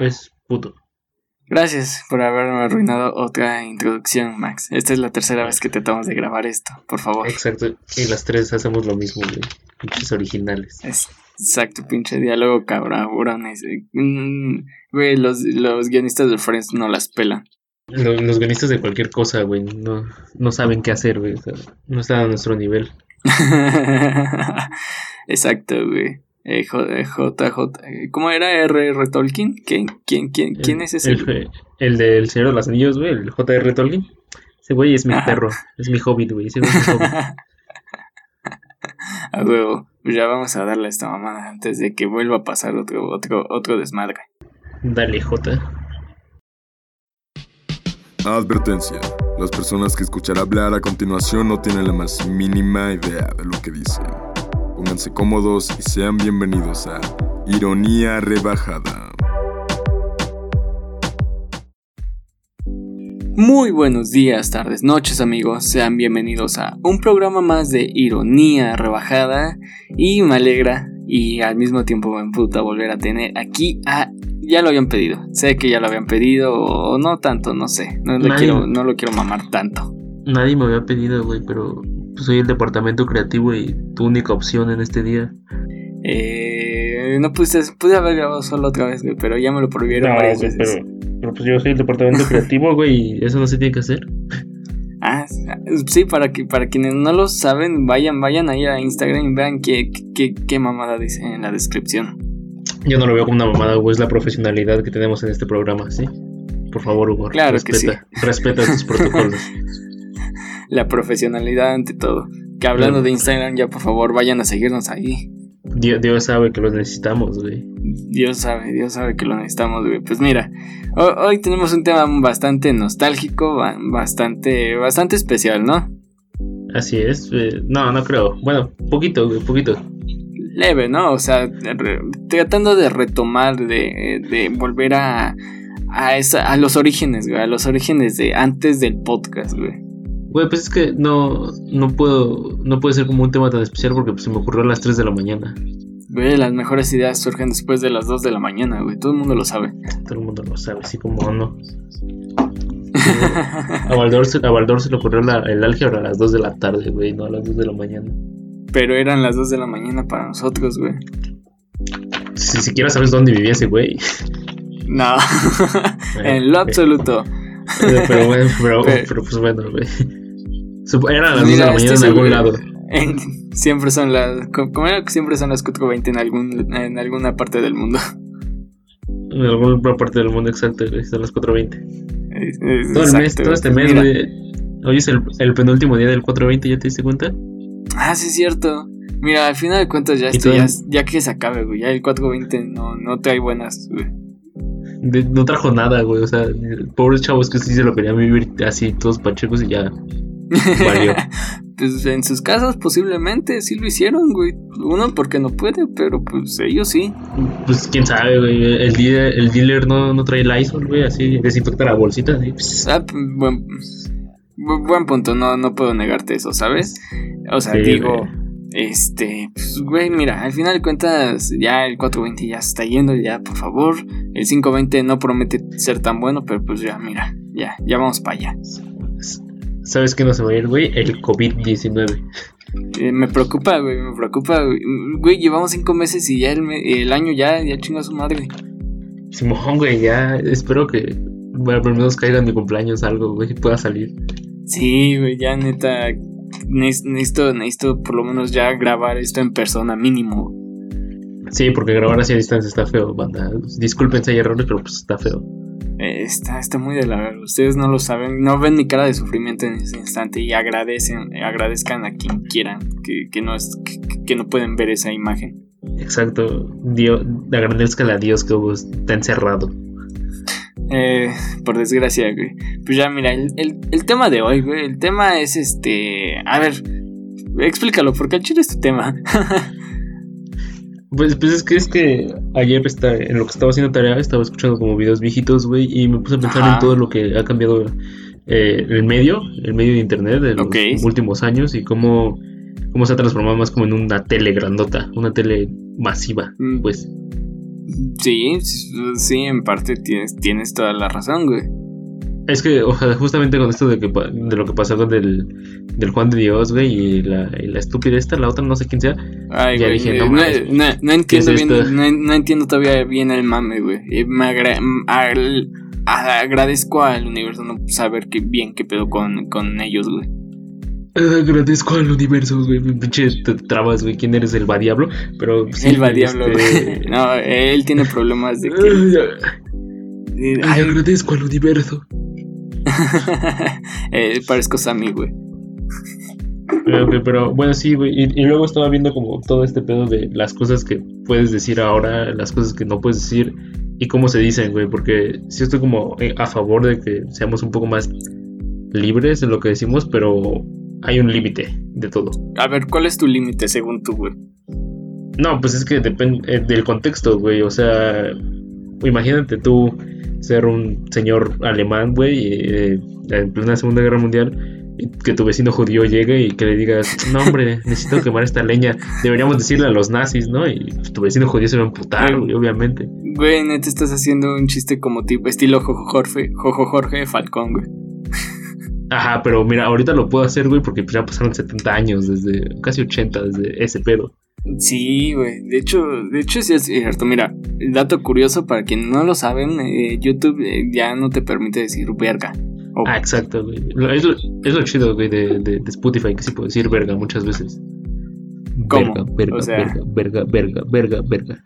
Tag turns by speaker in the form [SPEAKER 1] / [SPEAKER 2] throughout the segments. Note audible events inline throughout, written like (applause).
[SPEAKER 1] es puto.
[SPEAKER 2] Gracias por haberme arruinado otra introducción, Max. Esta es la tercera vez que tratamos de grabar esto, por favor.
[SPEAKER 1] Exacto, y las tres hacemos lo mismo, güey. Pinches originales.
[SPEAKER 2] Es, exacto, pinche diálogo cabrones. Mm, güey, los, los guionistas de Friends no las pelan.
[SPEAKER 1] Los, los guionistas de cualquier cosa, güey, no, no saben qué hacer, güey. O sea, no están a nuestro nivel. (laughs)
[SPEAKER 2] exacto, güey. Eh, J, J, ¿Cómo era R.R. Tolkien? ¿Quién, quién, quién, quién es ese?
[SPEAKER 1] El, el, del Señor de los Anillos, güey, el J.R. Tolkien. Ese güey es mi perro, es mi hobbit, güey. Ese güey es mi hobbit. (laughs)
[SPEAKER 2] a huevo, pues ya vamos a darle a esta mamada antes de que vuelva a pasar otro, otro, otro desmadre.
[SPEAKER 1] Dale, J.
[SPEAKER 3] Advertencia. Las personas que escuchar hablar a continuación no tienen la más mínima idea de lo que dicen. Pónganse cómodos y sean bienvenidos a Ironía Rebajada.
[SPEAKER 2] Muy buenos días, tardes, noches amigos, sean bienvenidos a un programa más de Ironía Rebajada y me alegra y al mismo tiempo me emputa volver a tener aquí a... Ya lo habían pedido, sé que ya lo habían pedido o no tanto, no sé, no, quiero, no lo quiero mamar tanto.
[SPEAKER 1] Nadie me había pedido, güey, pero pues, soy el departamento creativo y tu única opción en este día.
[SPEAKER 2] Eh, no puse, pude haber grabado solo otra vez, güey, pero ya me lo prohibieron varias veces.
[SPEAKER 1] Pero, pues yo soy el departamento (laughs) creativo, güey, y eso no se tiene que hacer.
[SPEAKER 2] Ah, sí, para que para quienes no lo saben, vayan, vayan ahí a Instagram y vean qué, qué, qué mamada dice en la descripción.
[SPEAKER 1] Yo no lo veo como una mamada, güey, es la profesionalidad que tenemos en este programa, ¿sí? Por favor, Hugo.
[SPEAKER 2] Claro respeta, que sí.
[SPEAKER 1] Respeta tus (laughs) protocolos.
[SPEAKER 2] La profesionalidad ante todo. Que hablando de Instagram, ya por favor vayan a seguirnos ahí.
[SPEAKER 1] Dios, sabe que lo necesitamos, güey.
[SPEAKER 2] Dios sabe, Dios sabe que lo necesitamos, güey. Pues mira, hoy, tenemos un tema bastante nostálgico, bastante, bastante especial, ¿no?
[SPEAKER 1] Así es. Eh, no, no creo. Bueno, poquito, güey, poquito.
[SPEAKER 2] Leve, ¿no? O sea, tratando de retomar, de, de volver a, a, esa, a los orígenes, güey. A los orígenes de antes del podcast, güey.
[SPEAKER 1] Güey, pues es que no, no puedo, no puede ser como un tema tan especial porque pues, se me ocurrió a las 3 de la mañana.
[SPEAKER 2] Güey, las mejores ideas surgen después de las 2 de la mañana, güey. Todo el mundo lo sabe.
[SPEAKER 1] Todo el mundo lo sabe, así como no. (laughs) a, Baldor se, a Baldor se le ocurrió la, el álgebra a las 2 de la tarde, güey, no a las 2 de la mañana.
[SPEAKER 2] Pero eran las 2 de la mañana para nosotros, güey.
[SPEAKER 1] Si siquiera sabes dónde vivía ese güey.
[SPEAKER 2] No, (laughs) en lo absoluto.
[SPEAKER 1] Pero bueno, (laughs) pero, pero pues bueno, güey. Era las 2 de la mañana en algún lado.
[SPEAKER 2] siempre son las. Como era que siempre son las 4.20 en, algún, en alguna parte del mundo.
[SPEAKER 1] En alguna parte del mundo, exacto, Son las 4.20. Todo el mes, todo este mes, güey. Hoy es el, el, penúltimo día del 4.20, ¿ya te diste cuenta?
[SPEAKER 2] Ah, sí, es cierto. Mira, al final de cuentas, ya esto ya, ya, que se acabe, güey. Ya el 4.20 no, no trae buenas, güey.
[SPEAKER 1] No trajo nada, güey. O sea, pobres chavos que sí se lo querían vivir así, todos pachecos y ya (laughs)
[SPEAKER 2] pues en sus casas posiblemente sí lo hicieron, güey. Uno porque no puede, pero pues ellos sí.
[SPEAKER 1] Pues quién sabe, güey. El dealer, el dealer no, no trae Lysol, güey, así desinfecta la bolsita. Pues.
[SPEAKER 2] Ah, pues, buen, buen punto, no, no puedo negarte eso, ¿sabes? O sea, digo, este, pues, güey, mira, al final de cuentas ya el 420 ya está yendo, ya, por favor. El 520 no promete ser tan bueno, pero pues ya, mira, ya, ya vamos para allá.
[SPEAKER 1] ¿Sabes qué no se va a ir, güey? El COVID-19.
[SPEAKER 2] Eh, me preocupa, güey, me preocupa, güey. llevamos cinco meses y ya el, año ya, ya chinga su madre.
[SPEAKER 1] Simón, güey, ya espero que, bueno, por lo menos caiga en mi cumpleaños algo, güey, pueda salir.
[SPEAKER 2] Sí, güey, ya neta, necesito, necesito por lo menos ya grabar esto en persona, mínimo.
[SPEAKER 1] Sí, porque grabar así a distancia está feo, banda. Disculpen si hay errores, pero pues está feo.
[SPEAKER 2] Está, está muy de la Ustedes no lo saben, no ven mi cara de sufrimiento en ese instante y agradecen, agradezcan a quien quieran que, que no, es, que, no pueden ver esa imagen.
[SPEAKER 1] Exacto, Dios, agradezcan a Dios que está encerrado.
[SPEAKER 2] Eh, por desgracia, güey. Pues ya, mira, el, el, tema de hoy, güey. El tema es este. A ver, explícalo, porque el chile es tu tema. (laughs)
[SPEAKER 1] Pues, pues es que es que ayer está, en lo que estaba haciendo tarea estaba escuchando como videos viejitos, güey, y me puse a pensar en todo lo que ha cambiado eh, el medio, el medio de internet de los últimos años y cómo, cómo se ha transformado más como en una tele grandota, una tele masiva, mm. pues.
[SPEAKER 2] Sí, sí, en parte tienes, tienes toda la razón, güey.
[SPEAKER 1] Es que, justamente con esto de, que, de lo que pasó con el, del Juan de Dios, güey, y la, y la estúpida esta, la otra no sé quién sea.
[SPEAKER 2] Ay, ya dije, no, no, entiendo bien, no, entiendo todavía bien el mame, güey. Me agradezco al universo no saber qué bien qué pedo con, con ellos, güey.
[SPEAKER 1] Agradezco al universo, güey. Pinche trabas, güey. ¿Quién eres? El va diablo. Pero.
[SPEAKER 2] el va diablo, este... (laughs) No, él tiene problemas de
[SPEAKER 1] que. Ay, agradezco al universo. (laughs)
[SPEAKER 2] eh, parezco Sammy, güey.
[SPEAKER 1] pero bueno, sí, güey. Y, luego estaba viendo como todo este pedo de las cosas que puedes decir ahora, las cosas que no puedes decir y cómo se dicen, güey. Porque sí estoy como eh, a favor de que seamos un poco más libres en lo que decimos, pero hay un límite de todo.
[SPEAKER 2] A ver, ¿cuál es tu límite según tú, güey?
[SPEAKER 1] No, pues es que depende eh, del contexto, güey. O sea, imagínate tú ser un señor alemán, güey, eh, en plena Segunda Guerra Mundial, y que tu vecino judío llegue y que le digas, no, hombre, (laughs) necesito quemar esta leña. Deberíamos decirle a los nazis, ¿no? Y pues, tu vecino judío se va a amputar, güey, obviamente.
[SPEAKER 2] Güey, neta, estás haciendo un chiste como tipo estilo Jojo Jorge, Jojo Jorge Falcón, güey.
[SPEAKER 1] Ajá, pero mira, ahorita lo puedo hacer, güey, porque ya pasaron 70 años, desde casi 80, desde ese pedo.
[SPEAKER 2] Sí, güey. De hecho, de hecho sí es cierto. Mira, dato curioso para quienes no lo saben, eh, YouTube eh, ya no te permite decir verga.
[SPEAKER 1] Ah, exacto, güey. Es lo, es lo chido, güey, de, de, Spotify, que sí puedo decir verga muchas veces.
[SPEAKER 2] ¿Cómo?
[SPEAKER 1] Verga, verga, verga, verga, verga, verga,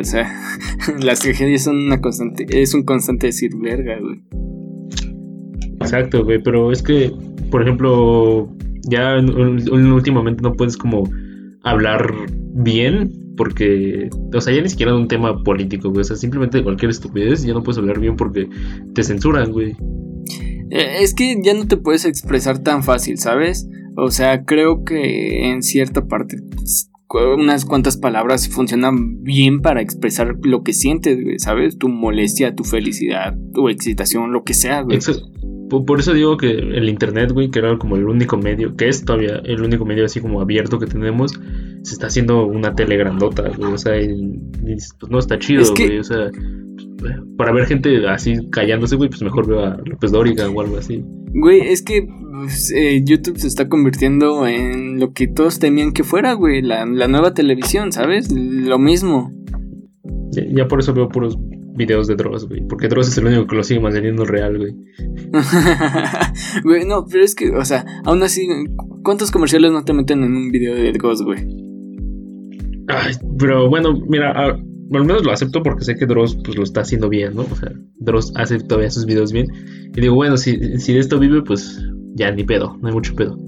[SPEAKER 2] o sea, (laughs) las tragedias son una constante, es un constante decir verga, güey.
[SPEAKER 1] Exacto, güey, pero es que, por ejemplo, ya últimamente no puedes como hablar bien porque, o sea, ya ni siquiera de un tema político, güey, o sea, simplemente de cualquier estupidez ya no puedes hablar bien porque te censuran, güey.
[SPEAKER 2] Eh, es que ya no te puedes expresar tan fácil, ¿sabes? O sea, creo que en cierta parte unas cuantas palabras funcionan bien para expresar lo que sientes, güey, ¿sabes? Tu molestia, tu felicidad, tu excitación, lo que sea, güey.
[SPEAKER 1] Por eso digo que el internet, güey, que era como el único medio, que es todavía el único medio así como abierto que tenemos, se está haciendo una tele grandota, güey. O sea, pues no está chido, güey. O sea, para ver gente así callándose, güey, pues mejor veo a López Dóriga o algo así.
[SPEAKER 2] Güey, es que pues, eh, YouTube se está convirtiendo en lo que todos temían que fuera, güey. La, nueva televisión, ¿sabes? Lo mismo.
[SPEAKER 1] Ya, por eso veo puros videos de Dross, güey. Porque Dross es el único que lo sigue manteniendo real, güey. (laughs)
[SPEAKER 2] güey, no, pero es que, o sea, aún así, ¿cuántos comerciales no te meten en un video de Dross, güey?
[SPEAKER 1] Ay, pero bueno, mira, al menos lo acepto porque sé que Dross pues lo está haciendo bien, ¿no? O sea, Dross hace todavía sus videos bien. Y digo, bueno, si, si de esto vive, pues ya ni pedo, no hay mucho pedo.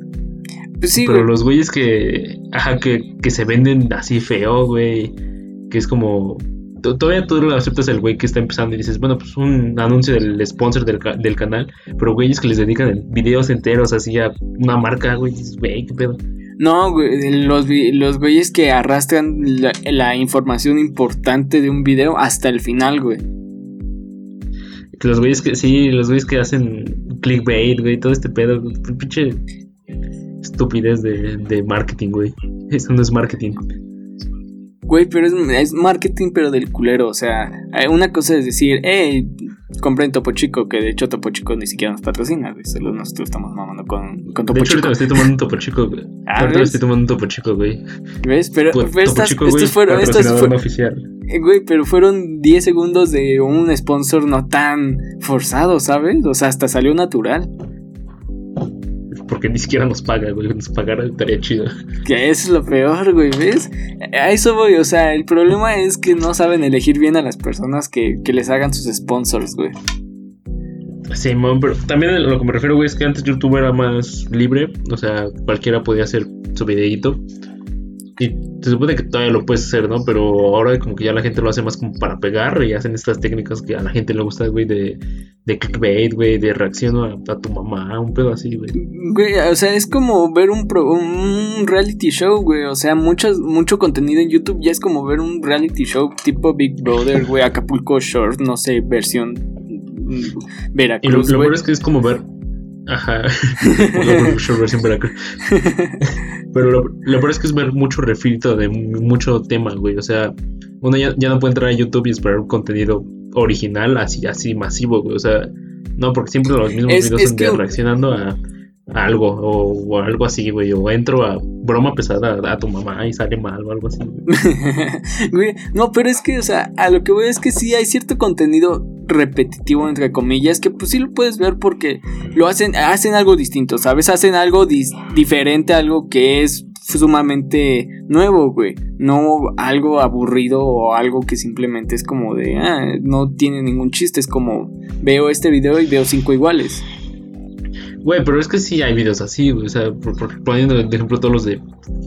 [SPEAKER 1] Pues sí, Pero los güeyes que, ajá, que, que se venden así feo, güey, que es como todavía tú lo aceptas el güey que está empezando y dices, bueno, pues un anuncio del sponsor del, del canal, pero güeyes que les dedican videos enteros así a una marca, güey, dices, güey, qué pedo.
[SPEAKER 2] No, güey, los, los güeyes que arrastran la, información importante de un video hasta el final, güey.
[SPEAKER 1] Los güeyes que, sí, los güeyes que hacen clickbait, güey, todo este pedo, pinche estupidez de, de marketing, güey. Eso no es marketing.
[SPEAKER 2] Güey, pero es, marketing, pero del culero. O sea, una cosa es decir, hey, compré en Topo Chico, que de hecho Topo Chico ni siquiera nos patrocina, güey. Solo nosotros estamos mamando con, con Topo
[SPEAKER 1] de
[SPEAKER 2] hecho,
[SPEAKER 1] Chico. estoy tomando un Topo Chico, güey. (laughs) Ah, ahorita estoy tomando un Topo Chico, güey.
[SPEAKER 2] ¿Ves? Pero, estas, Chico, estos fueron. Estos fueron oficial. Eh, güey, pero fueron 10 segundos de un sponsor no tan forzado, ¿sabes? O sea, hasta salió natural
[SPEAKER 1] porque ni siquiera nos paga, güey. Nos pagara estaría chido.
[SPEAKER 2] Que eso es lo peor, güey, ¿ves? A eso voy, o sea, el problema es que no saben elegir bien a las personas que, que les hagan sus sponsors, güey.
[SPEAKER 1] Sí, pero también a lo que me refiero, güey, es que antes YouTube era más libre, o sea, cualquiera podía hacer su videíto. Y se supone que todavía lo puedes hacer, ¿no? Pero ahora como que ya la gente lo hace más como para pegar y hacen estas técnicas que a la gente le gusta, güey, de, de clickbait, güey, de reacción a, tu mamá, un pedo así, güey.
[SPEAKER 2] Güey, o sea, es como ver un, un reality show, güey. O sea, mucho, mucho contenido en YouTube ya es como ver un reality show tipo Big Brother, güey, Acapulco Short, no sé, versión mm, Veracruz.
[SPEAKER 1] Y lo, lo peor es que es como ver Ajá. (laughs) (laughs) Pero lo, lo peor es que es ver mucho refrito de mucho tema, güey. O sea, uno ya, no puede entrar a YouTube y esperar un contenido original así, así masivo, güey. O sea, no, porque siempre los mismos videos están reaccionando a, algo o, algo así, güey. O entro a broma pesada a, tu mamá y sale mal o algo así. (laughs)
[SPEAKER 2] Güey. no, pero es que, o sea, a lo que voy es que sí hay cierto contenido repetitivo entre comillas que pues sí lo puedes ver porque lo hacen hacen algo distinto sabes hacen algo diferente algo que es sumamente nuevo, güey. No algo aburrido o algo que simplemente es como de, ah, no tiene ningún chiste. Es como, veo este video y veo cinco iguales.
[SPEAKER 1] Güey, pero es que sí hay videos así, güey. O sea, poniendo de ejemplo todos los de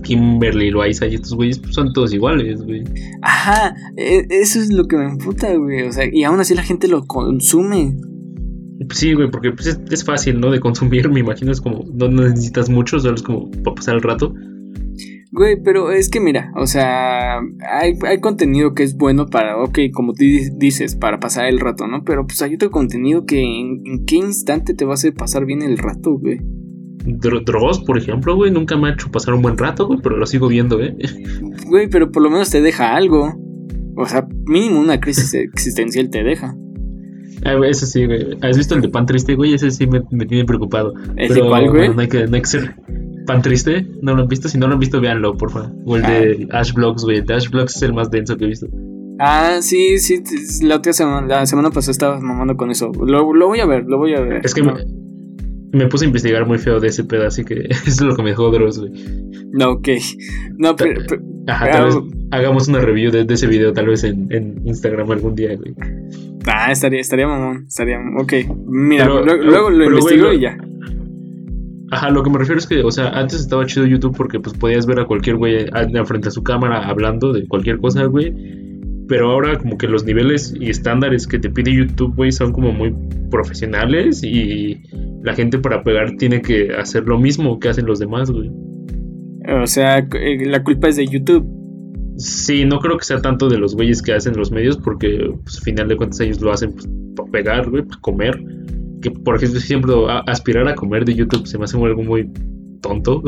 [SPEAKER 1] Kimberly, Loaiza y estos güeyes pues, son todos iguales, güey.
[SPEAKER 2] Ajá, e, eso es lo que me emputa, güey. O sea, y aún así la gente lo consume.
[SPEAKER 1] Sí, güey, porque pues, es, fácil, ¿no? De consumir, (laughs) me imagino, es como, no necesitas mucho, solo es como para pasar el rato.
[SPEAKER 2] Güey, pero es que mira, o sea, hay, contenido que es bueno para, ok, como tú dices, para pasar el rato, ¿no? Pero pues hay otro contenido que en, qué instante te va a hacer pasar bien el rato, güey.
[SPEAKER 1] Dross, por ejemplo, güey, nunca me ha hecho pasar un buen rato, güey, pero lo sigo viendo, ¿eh? (laughs)
[SPEAKER 2] Güey, pero por lo menos te deja algo. O sea, mínimo una crisis existencial te deja.
[SPEAKER 1] Ah, ese sí, güey. ¿Has visto el de Pan Triste, güey? Ese sí me, tiene preocupado.
[SPEAKER 2] ¿Ese pero, cuál, güey?
[SPEAKER 1] no, hay que, no hay que ser Pan Triste, ¿no lo han visto? Si no lo han visto, véanlo, por favor. O el de ah. Ash Blocks, güey. El de Ash Blocks es el más denso que he visto.
[SPEAKER 2] Ah, sí, sí. La otra semana, la semana pasada estaba mamando con eso. Lo, lo, voy a ver, lo voy a ver.
[SPEAKER 1] Es que me, puse a investigar muy feo de ese pedo, así que (laughs) eso es lo que me dejó Dross, güey.
[SPEAKER 2] No, ok. No, pero.
[SPEAKER 1] Ajá, tal vez hagamos una review de, ese video, tal vez en, en, Instagram algún día, güey.
[SPEAKER 2] Ah, estaría, estaría mamón. Estaría. Ok. Mira, luego, lo investigo y ya.
[SPEAKER 1] Ajá, lo que me refiero es que, o sea, antes estaba chido YouTube porque pues podías ver a cualquier güey frente a su cámara hablando de cualquier cosa, güey. Pero ahora como que los niveles y estándares que te pide YouTube, güey, son como muy profesionales y la gente para pegar tiene que hacer lo mismo que hacen los demás, güey.
[SPEAKER 2] O sea, eh, la culpa es de YouTube.
[SPEAKER 1] Sí, no creo que sea tanto de los güeyes que hacen los medios porque, pues, al final de cuentas ellos lo hacen pues, para pegar, güey, para comer que por ejemplo siempre aspirar a comer de YouTube se me hace algo muy tonto.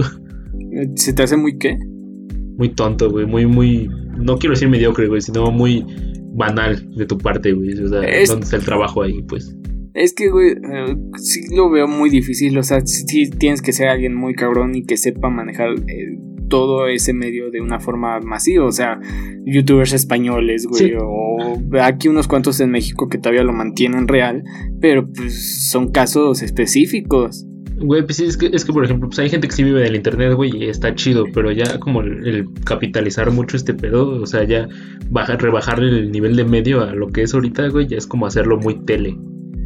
[SPEAKER 2] ¿Se te hace muy qué?
[SPEAKER 1] Muy tonto, güey, muy, muy, no quiero decir mediocre, güey, sino muy banal de tu parte, güey. O sea, ¿dónde está el trabajo ahí, pues?
[SPEAKER 2] Es que, güey, eh, sí lo veo muy difícil. O sea, sí tienes que ser alguien muy cabrón y que sepa manejar eh, todo ese medio de una forma masiva. O sea, youtubers españoles, güey, o aquí unos cuantos en México que todavía lo mantienen real, pero pues son casos específicos.
[SPEAKER 1] Güey, pues sí, es que, es que por ejemplo, pues hay gente que sí vive del internet, güey, y está chido, pero ya como el, capitalizar mucho este pedo, o sea, ya bajar, rebajar el nivel de medio a lo que es ahorita, güey, ya es como hacerlo muy tele.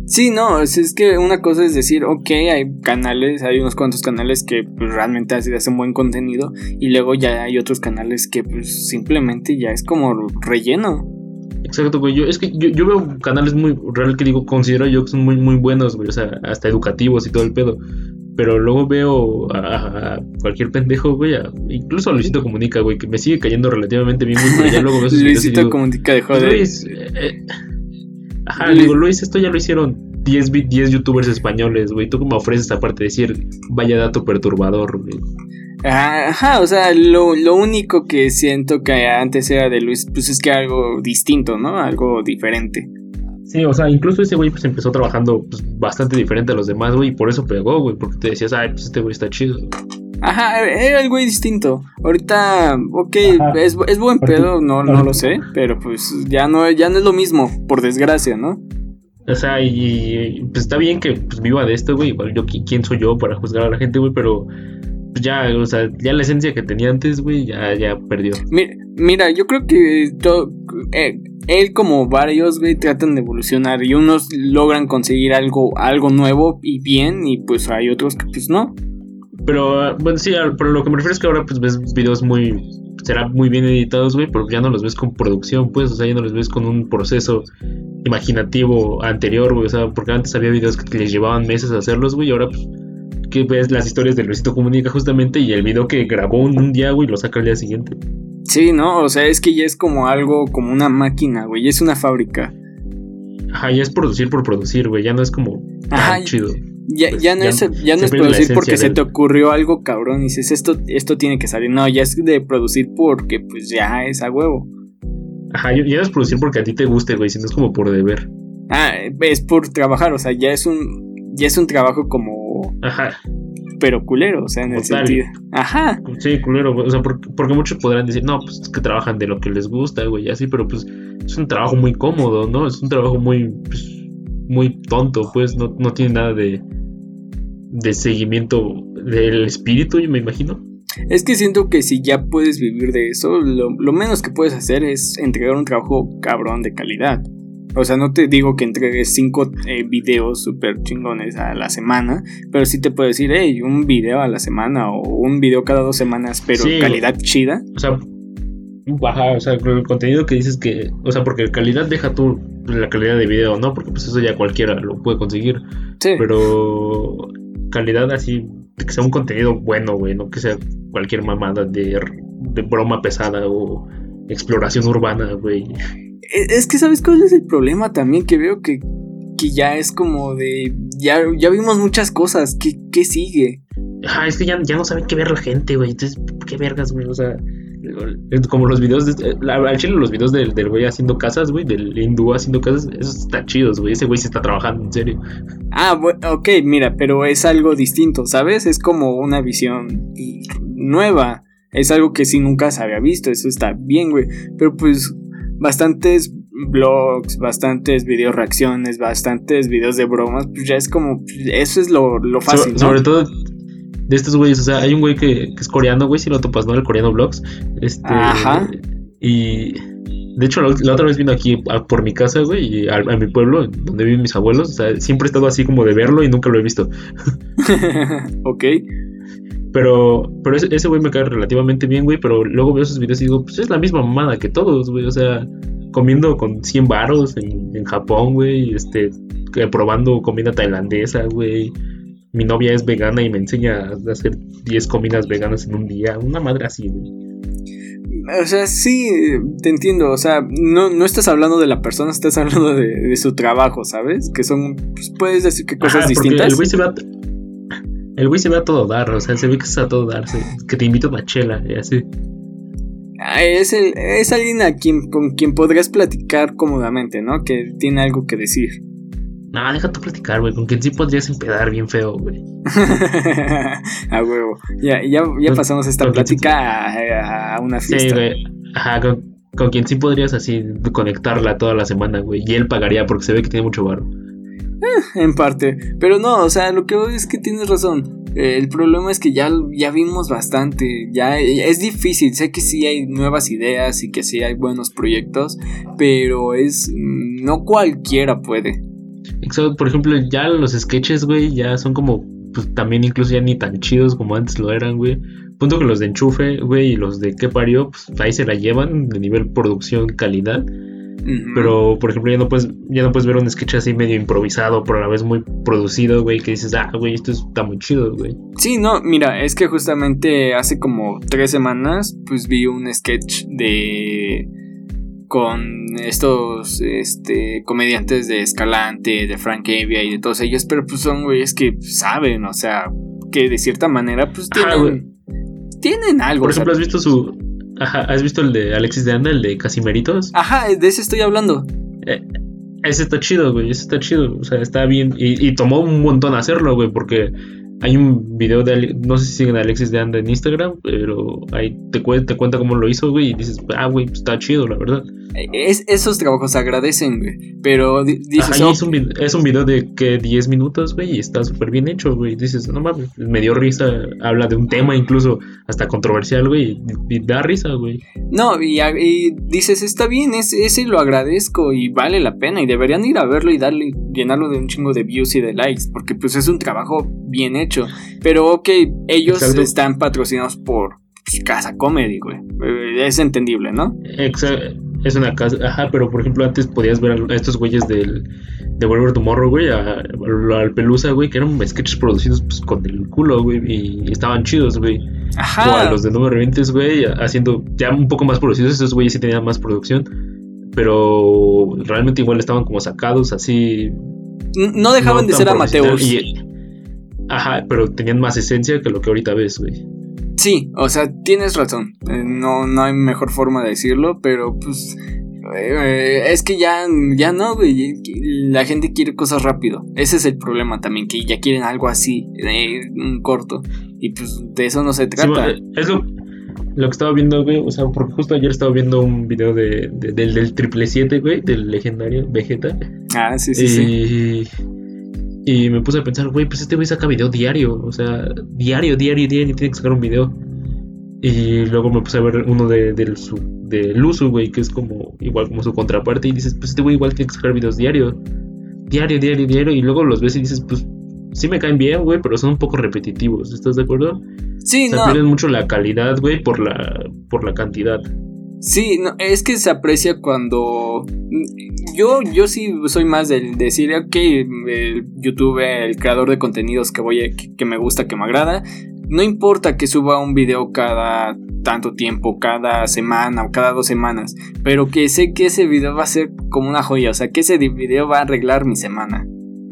[SPEAKER 2] Sí, no, es, que una cosa es decir, ok, hay canales, hay unos cuantos canales que pues, realmente hacen buen contenido y luego ya hay otros canales que pues simplemente ya es como relleno.
[SPEAKER 1] Exacto, güey. Yo, es que yo, veo canales muy, real que digo, considero yo que son muy, muy buenos, güey. O sea, hasta educativos y todo el pedo. Pero luego veo a, cualquier pendejo, güey. incluso a Luisito Comunica, güey, que me sigue cayendo relativamente bien, güey. ya luego (laughs)
[SPEAKER 2] Luisito Comunica dejó de.
[SPEAKER 1] Luis, eh, Ajá, le digo, Luis, esto ya lo hicieron 10, 10 youtubers españoles, güey. ¿Tú cómo ofreces aparte de decir, vaya dato perturbador, güey?
[SPEAKER 2] Ajá, o sea, lo, lo, único que siento que antes era de Luis, pues es que algo distinto, ¿no? Algo diferente.
[SPEAKER 1] Sí, o sea, incluso ese güey pues empezó trabajando pues, bastante diferente a los demás, güey, y por eso pegó, güey, porque te decías, ay, pues este güey está chido.
[SPEAKER 2] Ajá, era el güey distinto. Ahorita, ok, es, es, buen pedo, no, no lo sé, pero pues ya no, ya no es lo mismo, por desgracia, ¿no?
[SPEAKER 1] O sea, y, pues está bien que pues, viva de esto, güey. Igual yo, ¿quién soy yo para juzgar a la gente, güey? Pero pues, ya, o sea, ya la esencia que tenía antes, güey, ya, ya perdió.
[SPEAKER 2] Mira, yo creo que todo, eh, él como varios, güey, tratan de evolucionar y unos logran conseguir algo, algo nuevo y bien y pues hay otros que pues no.
[SPEAKER 1] Pero, bueno, sí, pero lo que me refiero es que ahora pues ves videos muy, será muy bien editados, güey, pero ya no los ves con producción, pues, o sea, ya no los ves con un proceso imaginativo anterior, güey, o sea, porque antes había videos que les llevaban meses a hacerlos, güey, y ahora pues, que ves las historias de Luisito Comunica justamente y el video que grabó un, día, güey, lo saca al día siguiente.
[SPEAKER 2] Sí, no, o sea, es que ya es como algo, como una máquina, güey, es una fábrica.
[SPEAKER 1] Ajá, ya es producir por producir, güey, ya no es como Ajá, chido.
[SPEAKER 2] Ya, pues ya, no es, ya no es producir porque se te ocurrió algo cabrón y dices esto, esto tiene que salir. No, ya es de producir porque pues ya es a huevo.
[SPEAKER 1] Ajá, ya no es producir porque a ti te guste, güey, sino es como por deber.
[SPEAKER 2] Ah, es por trabajar, o sea, ya es un, ya es un trabajo como...
[SPEAKER 1] Ajá.
[SPEAKER 2] Pero culero, o sea, en el sentido... Ajá.
[SPEAKER 1] Sí, culero, o sea, porque, porque, muchos podrán decir, no, pues es que trabajan de lo que les gusta, güey, así, pero pues es un trabajo muy cómodo, ¿no? Es un trabajo muy, pues, muy tonto, pues no, no tiene nada de, de seguimiento del espíritu, yo me imagino.
[SPEAKER 2] Es que siento que si ya puedes vivir de eso, lo, menos que puedes hacer es entregar un trabajo cabrón de calidad. O sea, no te digo que entregues cinco eh, videos súper chingones a la semana, pero sí te puedo decir, hey, un video a la semana o un video cada dos semanas, pero calidad chida.
[SPEAKER 1] O sea, baja, o sea, el contenido que dices que, o sea, porque calidad deja tú la calidad de video, ¿no? Porque pues eso ya cualquiera lo puede conseguir. Sí. Pero calidad así, que sea un contenido bueno, güey, no que sea cualquier mamada de, de broma pesada o exploración urbana, güey.
[SPEAKER 2] E, es que, ¿sabes cuál es el problema también? Que veo que, que ya es como de. Ya, ya vimos muchas cosas. ¿Qué, qué sigue?
[SPEAKER 1] Ah, es que ya, ya no saben qué ver la gente, güey. Entonces, ¿qué vergas, güey? O sea, como los videos, de, al chile los videos del, del güey haciendo casas, güey, del hindú haciendo casas, esos están chidos, güey, ese güey se está trabajando, en serio.
[SPEAKER 2] Ah, ok, mira, pero es algo distinto, ¿sabes? Es como una visión nueva, es algo que sí nunca se había visto, eso está bien, güey, pero pues bastantes blogs, bastantes videos reacciones, bastantes videos de bromas, pues ya es como, eso es lo, lo fácil.
[SPEAKER 1] sobre todo de estos güeyes. O sea, hay un güey que, es coreano, güey, si lo topas, ¿no? El coreano blogs. Este, Ajá. Y de hecho, la, otra vez vino aquí por mi casa, güey, y a, mi pueblo, donde viven mis abuelos. O sea, siempre he estado así como de verlo y nunca lo he visto. (laughs)
[SPEAKER 2] ok.
[SPEAKER 1] Pero, pero ese, güey me cae relativamente bien, güey. Pero luego veo sus videos y digo, pues es la misma mamada que todos, güey. O sea, comiendo con 100 varos en, en Japón, güey. Este, probando comida tailandesa, güey mi novia es vegana y me enseña a hacer 10 comidas veganas en un día. Una madre así,
[SPEAKER 2] O sea, sí, te entiendo. O sea, no, no estás hablando de la persona, estás hablando de, su trabajo, ¿sabes? Que son, pues, puedes decir que cosas distintas.
[SPEAKER 1] El güey se ve a, el güey se ve a todo dar, o sea, se ve que está a todo darse. Que te invito a una chela y así.
[SPEAKER 2] Ah, es, el, es alguien a quien, con quien podrías platicar cómodamente, ¿no? Que tiene algo que decir.
[SPEAKER 1] No, deja tú platicar, güey. Con quien sí podrías empedar bien feo, güey. (laughs)
[SPEAKER 2] a huevo. Ya, ya, ya pasamos esta plática a, una fiesta. Sí,
[SPEAKER 1] güey. Ajá, con, quien sí podrías así conectarla toda la semana, güey. Y él pagaría porque se ve que tiene mucho barro.
[SPEAKER 2] Eh, en parte. Pero no, o sea, lo que voy es que tienes razón. Eh, el problema es que ya, ya vimos bastante. Ya es difícil. Sé que sí hay nuevas ideas y que sí hay buenos proyectos. Pero es. Mm, no cualquiera puede
[SPEAKER 1] por ejemplo, ya los sketches, güey, ya son como, pues también incluso ya ni tan chidos como antes lo eran, güey. Punto que los de enchufe, güey, y los de qué parió, pues ahí se la llevan de nivel producción, calidad. Pero, por ejemplo, ya no, puedes, ya no puedes ver un sketch así medio improvisado, pero a la vez muy producido, güey, que dices, ah, güey, esto está muy chido, güey.
[SPEAKER 2] Sí, no, mira, es que justamente hace como tres semanas, pues vi un sketch de con estos este, comediantes de Escalante, de Frank Avia y de todos ellos, pero pues son güeyes que saben, o sea, que de cierta manera pues tienen, tienen algo.
[SPEAKER 1] Por ejemplo, ¿has visto su... Ajá, ¿has visto el de Alexis de Anda, el de Casimeritos?
[SPEAKER 2] Ajá, de ese estoy hablando.
[SPEAKER 1] Eh, ese está chido, güey, ese está chido, o sea, está bien. Y, y tomó un montón hacerlo, güey, porque hay un video de, no sé si siguen a Alexis de Anda en Instagram, pero ahí te, te cuenta cómo lo hizo, güey, y dices, ah, güey, pues está chido, la verdad.
[SPEAKER 2] Es, esos trabajos se agradecen, güey, pero dices...
[SPEAKER 1] es, un, es un video de que 10 minutos, güey, y está súper bien hecho, güey, dices, no mames, me dio risa, habla de un tema incluso hasta controversial, güey, y, da risa, güey.
[SPEAKER 2] No, y, dices, está bien, ese lo agradezco y vale la pena, y deberían ir a verlo y darle, llenarlo de un chingo de views y de likes, porque pues es un trabajo bien hecho pero ok, ellos están patrocinados por Casa Comedy, güey. Eh, es entendible, ¿no?
[SPEAKER 1] Exacto. Es una casa. Ajá, pero por ejemplo, antes podías ver a estos güeyes del, de Volver Tomorrow, güey, al Pelusa, güey, que eran sketches producidos pues, con el culo, güey, y estaban chidos, güey. Ajá. O a los de Nueve Revientes, güey, haciendo ya un poco más producidos, esos güeyes sí tenían más producción, pero realmente igual estaban como sacados, así.
[SPEAKER 2] No dejaban de ser amateurs.
[SPEAKER 1] Ajá, pero tenían más esencia que lo que ahorita ves, güey.
[SPEAKER 2] Sí, o sea, tienes razón. Eh, no, no hay mejor forma de decirlo, pero pues eh, es que ya, ya no, güey. La gente quiere cosas rápido. Ese es el problema también, que ya quieren algo así, un corto. Y pues de eso no se trata.
[SPEAKER 1] es lo, que estaba viendo, güey. O sea, porque justo ayer estaba viendo un video de, del, del triple 7, güey, del legendario Vegeta.
[SPEAKER 2] Ah, sí, sí,
[SPEAKER 1] sí. Y me puse a pensar, güey, pues este güey saca video diario. O sea, diario, diario, diario, tiene que sacar un video. Y luego me puse a ver uno de, del, de Luzu, güey, que es como igual como su contraparte. Y dices, pues este güey igual tiene que sacar videos diario. Diario, diario, diario. Y luego los ves y dices, pues sí me caen bien, güey, pero son un poco repetitivos. ¿Estás de acuerdo?
[SPEAKER 2] Sí,
[SPEAKER 1] o sea, pierden mucho la calidad, güey, por la, por la cantidad.
[SPEAKER 2] Sí, no, es que se aprecia cuando. Yo, yo sí soy más del decir, ok, el YouTube, el creador de contenidos que voy a, que, me gusta, que me agrada. No importa que suba un video cada tanto tiempo, cada semana o cada dos semanas, pero que sé que ese video va a ser como una joya, o sea, que ese video va a arreglar mi semana.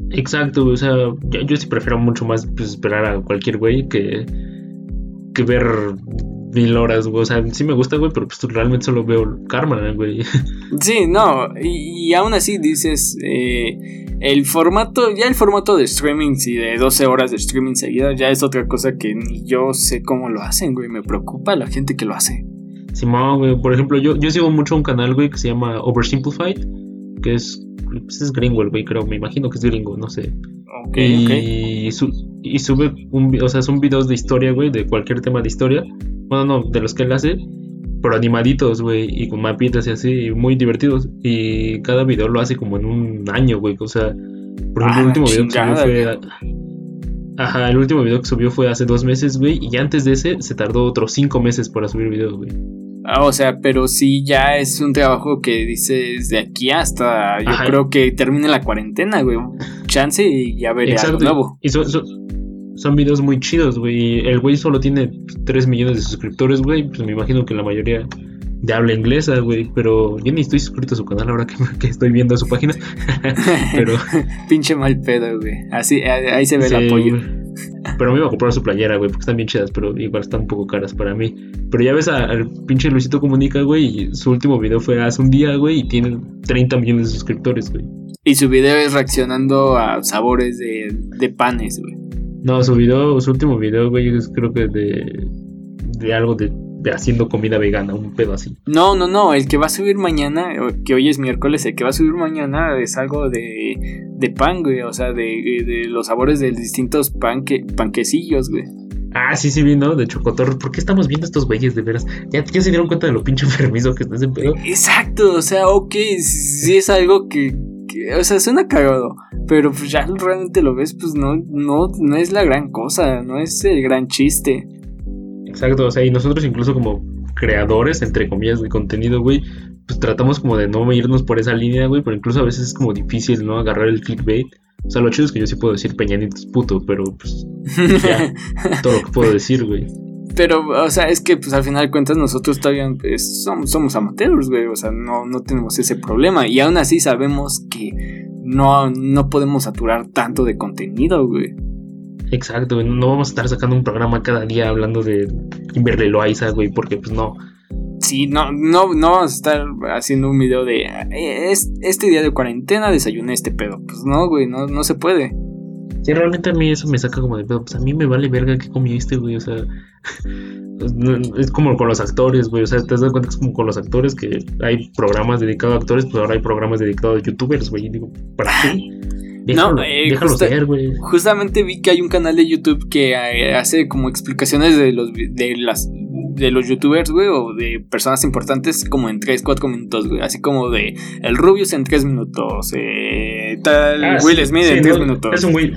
[SPEAKER 1] Exacto, o sea, yo, sí prefiero mucho más pues, esperar a cualquier güey que, que ver mil horas, güey. O sea, sí me gusta, güey, pero pues realmente solo veo karma, güey. (laughs)
[SPEAKER 2] Sí, no, y, aún así dices, eh, el formato, ya el formato de streaming, si de 12 horas de streaming seguida, ya es otra cosa que ni yo sé cómo lo hacen, güey. Me preocupa la gente que lo hace.
[SPEAKER 1] Sí, güey, por ejemplo, yo, yo sigo mucho un canal, güey, que se llama Oversimplified, que es, pues es gringo, güey, creo, me imagino que es gringo, no sé.
[SPEAKER 2] Ok,
[SPEAKER 1] y, y sube un, o sea, son videos de historia, güey, de cualquier tema de historia bueno, no, de los que él hace, pero animaditos, güey, y con mapitas y así, muy divertidos. Y cada video lo hace como en un año, güey. O sea, por ejemplo, el ah, último video que subió fue. Ajá, el último video que subió fue hace dos meses, güey. Y antes de ese se tardó otros cinco meses para subir videos, güey.
[SPEAKER 2] Ah, o sea, pero sí ya es un trabajo que dices de aquí hasta. Yo creo que termine la cuarentena, güey. Chance y ya veré algo nuevo.
[SPEAKER 1] Y son videos muy chidos, güey. El güey solo tiene 3 millones de suscriptores, güey. Pues me imagino que la mayoría de habla inglesa, güey. Pero yo ni estoy suscrito a su canal ahora que, estoy viendo su página. (laughs) pero. (laughs)
[SPEAKER 2] Pinche mal pedo, güey. Así, ahí se ve el apoyo.
[SPEAKER 1] Pero me iba a comprar su playera, güey, porque están bien chidas, pero igual están un poco caras para mí. Pero ya ves al pinche Luisito Comunica, güey, y su último video fue hace un día, güey, y tiene 30 millones de suscriptores, güey.
[SPEAKER 2] Y su video es reaccionando a sabores de, de panes, güey.
[SPEAKER 1] No, su video, su último video, güey, es creo que de, de algo de, haciendo comida vegana, un pedo así.
[SPEAKER 2] No, no, no, el que va a subir mañana, que hoy es miércoles, el que va a subir mañana es algo de, de pan, güey, o sea, de, de los sabores de distintos panque, panquecillos, güey.
[SPEAKER 1] Ah, sí, sí, vi, ¿no? De chocotorro. ¿Por qué estamos viendo estos güeyes de veras? ¿Ya, ya se dieron cuenta de lo pinche (laughs) enfermizo que está ese pedo?
[SPEAKER 2] Exacto, o sea, ok, sí es algo que, o sea, suena cagado, pero pues ya realmente lo ves, pues no, no, no es la gran cosa, no es el gran chiste.
[SPEAKER 1] Exacto, o sea, y nosotros incluso como creadores, entre comillas, de contenido, güey, pues tratamos como de no irnos por esa línea, güey, pero incluso a veces es como difícil, ¿no? Agarrar el clickbait. O sea, lo chido es que yo sí puedo decir Peñanito es puto, pero pues ya, (laughs) todo lo que puedo decir, güey.
[SPEAKER 2] Pero, o sea, es que pues al final de cuentas nosotros todavía pues, somos, somos amateurs, güey. O sea, no, no tenemos ese problema. Y aún así sabemos que no, no podemos saturar tanto de contenido, güey.
[SPEAKER 1] Exacto, güey. No vamos a estar sacando un programa cada día hablando de Kimberly Loaiza, güey, porque pues no.
[SPEAKER 2] Sí, no, no, no vamos a estar haciendo un video de eh, este día de cuarentena desayuné este pedo. Pues no, güey, no, no se puede.
[SPEAKER 1] Sí, realmente a mí eso me saca como de pedo. Pues a mí me vale verga que comiste, güey. O sea, (laughs) es como con los actores, güey. O sea, te das cuenta que es como con los actores que hay programas dedicados a actores, pues ahora hay programas dedicados a youtubers, güey. Y digo, ¿para qué? (laughs)
[SPEAKER 2] Déjalo, no, eh, déjalo güey. Justamente vi que hay un canal de YouTube que eh, hace como explicaciones de los de las de los youtubers, güey, o de personas importantes como en 3, 4 minutos, güey. Así como de el Rubius en 3 minutos, eh, tal ah, Will Smith en 3 minutos.
[SPEAKER 1] Es un güey.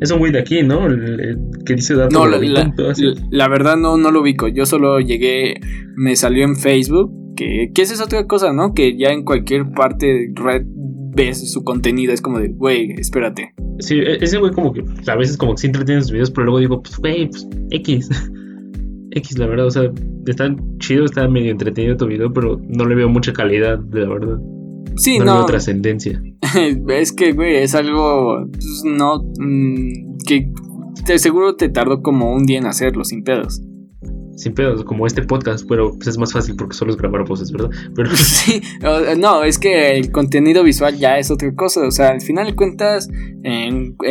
[SPEAKER 1] Es un güey de aquí, ¿no? El, que dice datos.
[SPEAKER 2] No, la, verdad no, no lo ubico. Yo solo llegué, me salió en Facebook, que, que esa es otra cosa, ¿no? Que ya en cualquier parte de red ves su contenido. Es como de, güey, espérate.
[SPEAKER 1] Sí, e, ese güey como que a veces como que sí entretiene sus videos, pero luego digo, pues, güey, pues, X. (laughs) X, la verdad, o sea, está chido, está medio entretenido tu video, pero no le veo mucha calidad, la verdad.
[SPEAKER 2] Sí, no. no.
[SPEAKER 1] trascendencia. (laughs)
[SPEAKER 2] es que, güey, es algo. Pues, no. Mm, que te, seguro te tardó como un día en hacerlo, sin pedos.
[SPEAKER 1] sin pedos, como este podcast, pero pues es más fácil porque solo es grabar voces, ¿verdad? Pero... (laughs)
[SPEAKER 2] Sí, no, es que el contenido visual ya es otra cosa, o sea, al final de cuentas,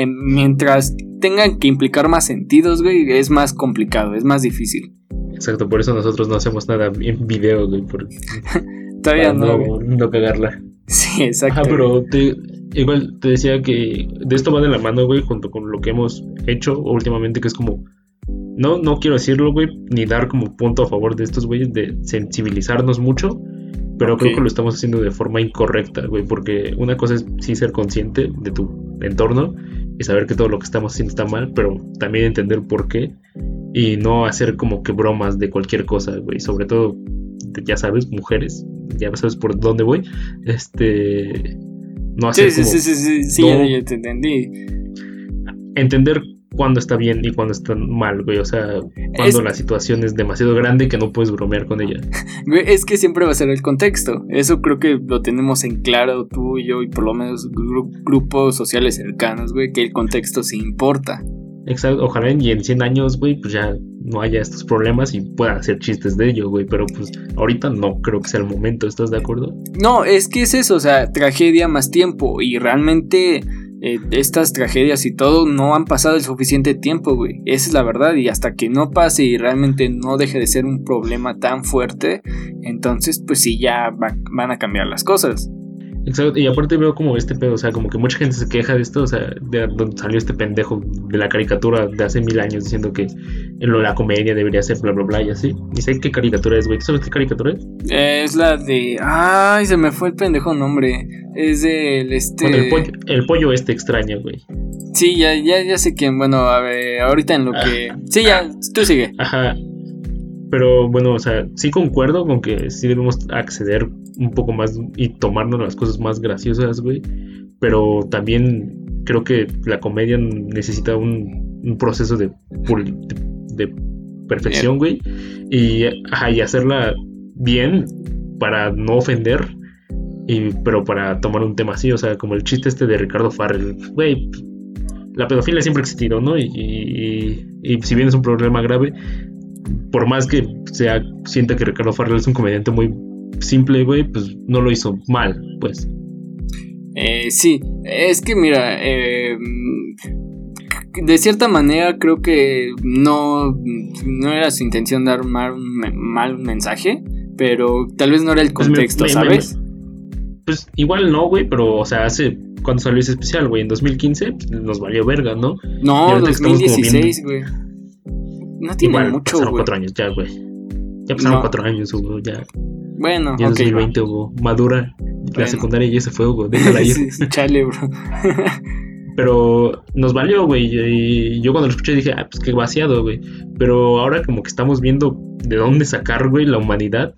[SPEAKER 2] mientras tengan que implicar más sentidos, güey, es más complicado, es más difícil.
[SPEAKER 1] Exacto, por eso nosotros no hacemos nada en video, güey, (laughs)
[SPEAKER 2] Todavía no,
[SPEAKER 1] no, cagarla.
[SPEAKER 2] Sí, exacto.
[SPEAKER 1] Ah, pero te, igual te decía que de esto va de la mano, güey, junto con lo que hemos hecho últimamente, que es como no, no quiero decirlo, güey, ni dar como punto a favor de estos güeyes de sensibilizarnos mucho, pero creo que lo estamos haciendo de forma incorrecta, güey, porque una cosa es sí ser consciente de tu entorno y saber que todo lo que estamos haciendo está mal, pero también entender por qué y no hacer como que bromas de cualquier cosa, güey, sobre todo, ya sabes, mujeres, ya sabes por dónde voy, este,
[SPEAKER 2] no hacer sí, sí, sí, sí, sí, ya te entendí.
[SPEAKER 1] Entender cuando está bien y cuando está mal, güey. O sea, cuando la situación es demasiado grande que no puedes bromear con ella. (laughs)
[SPEAKER 2] Güey, es que siempre va a ser el contexto. Eso creo que lo tenemos en claro tú y yo y por lo menos grupos sociales cercanos, güey, que el contexto sí importa.
[SPEAKER 1] Exacto, ojalá y en 100 años, güey, pues ya no haya estos problemas y puedan hacer chistes de ello, güey, pero pues ahorita no creo que sea el momento, ¿estás de acuerdo?
[SPEAKER 2] No, es que es eso, o sea, tragedia más tiempo y realmente eh, estas tragedias y todo no han pasado el suficiente tiempo, güey. Esa es la verdad. Y hasta que no pase y realmente no deje de ser un problema tan fuerte, entonces pues sí ya van a cambiar las cosas.
[SPEAKER 1] Exacto, y aparte veo como este pedo, o sea, como que mucha gente se queja de esto, o sea, de donde salió este pendejo de la caricatura de hace mil años diciendo que en lo la comedia debería ser bla bla bla y así. Y sé qué caricatura es, güey. ¿Tú sabes qué caricatura es?
[SPEAKER 2] Es la de. Ay, se me fue el pendejo nombre. Es del este.
[SPEAKER 1] el pollo, el pollo este extraño, güey.
[SPEAKER 2] Sí, ya, ya, ya sé quién. Bueno, a ver, ahorita en lo que. Sí, ya, tú sigue.
[SPEAKER 1] Ajá. Pero bueno, o sea, sí concuerdo con que sí debemos acceder un poco más y tomarnos las cosas más graciosas, güey. Pero también creo que la comedia necesita un, proceso de, de, perfección, güey. Y, y hacerla bien para no ofender. Y, pero para tomar un tema así, o sea, como el chiste este de Ricardo Farrell, güey, la pedofilia siempre ha existido, ¿no? Y, y, si bien es un problema grave, por más que sea, sienta que Ricardo Farrell es un comediante muy simple, güey, pues no lo hizo mal, pues.
[SPEAKER 2] Eh, sí, es que mira, eh, de cierta manera creo que no, no era su intención dar mal, mal mensaje, pero tal vez no era el pues contexto, ¿sabes?
[SPEAKER 1] pues igual no, güey, pero, o sea, hace cuando salió ese especial, güey, en 2015 pues, nos valió verga, ¿no?
[SPEAKER 2] No, 2016, güey. No tiene Igual, mucho,
[SPEAKER 1] pasaron cuatro años ya, güey. Ya pasaron cuatro años, Hugo, ya.
[SPEAKER 2] Bueno,
[SPEAKER 1] ya en 2020, Hugo. Madura. La secundaria ya se fue, Hugo. (laughs) Déjala ir.
[SPEAKER 2] chale, bro. (laughs)
[SPEAKER 1] Pero nos valió, güey. Y yo cuando lo escuché dije, ah, pues qué vaciado, güey. Pero ahora como que estamos viendo de dónde sacar, güey, la humanidad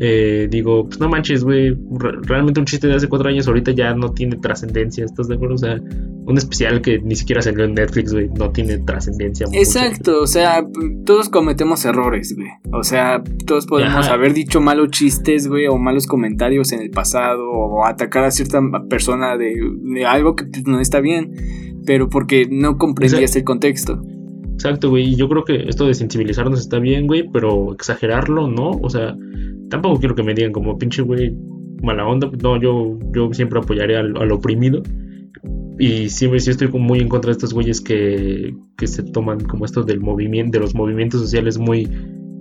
[SPEAKER 1] eh, digo, pues no manches, güey, realmente un chiste de hace cuatro años ahorita ya no tiene trascendencia, ¿estás de acuerdo? O sea, un especial que ni siquiera salió en Netflix, güey, no tiene trascendencia.
[SPEAKER 2] Exacto, o sea, todos cometemos errores, güey. O sea, todos podemos haber dicho malos chistes, güey, o malos comentarios en el pasado, o atacar a cierta persona de, algo que no está bien, pero porque no comprendías el contexto.
[SPEAKER 1] Exacto, güey, yo creo que esto de sensibilizarnos está bien, güey, pero exagerarlo, ¿no? O sea, tampoco quiero que me digan como pinche güey mala onda. No, yo, yo siempre apoyaré al, oprimido. Y siempre sí estoy muy en contra de estos güeyes que, que se toman como esto del movimiento, de los movimientos sociales muy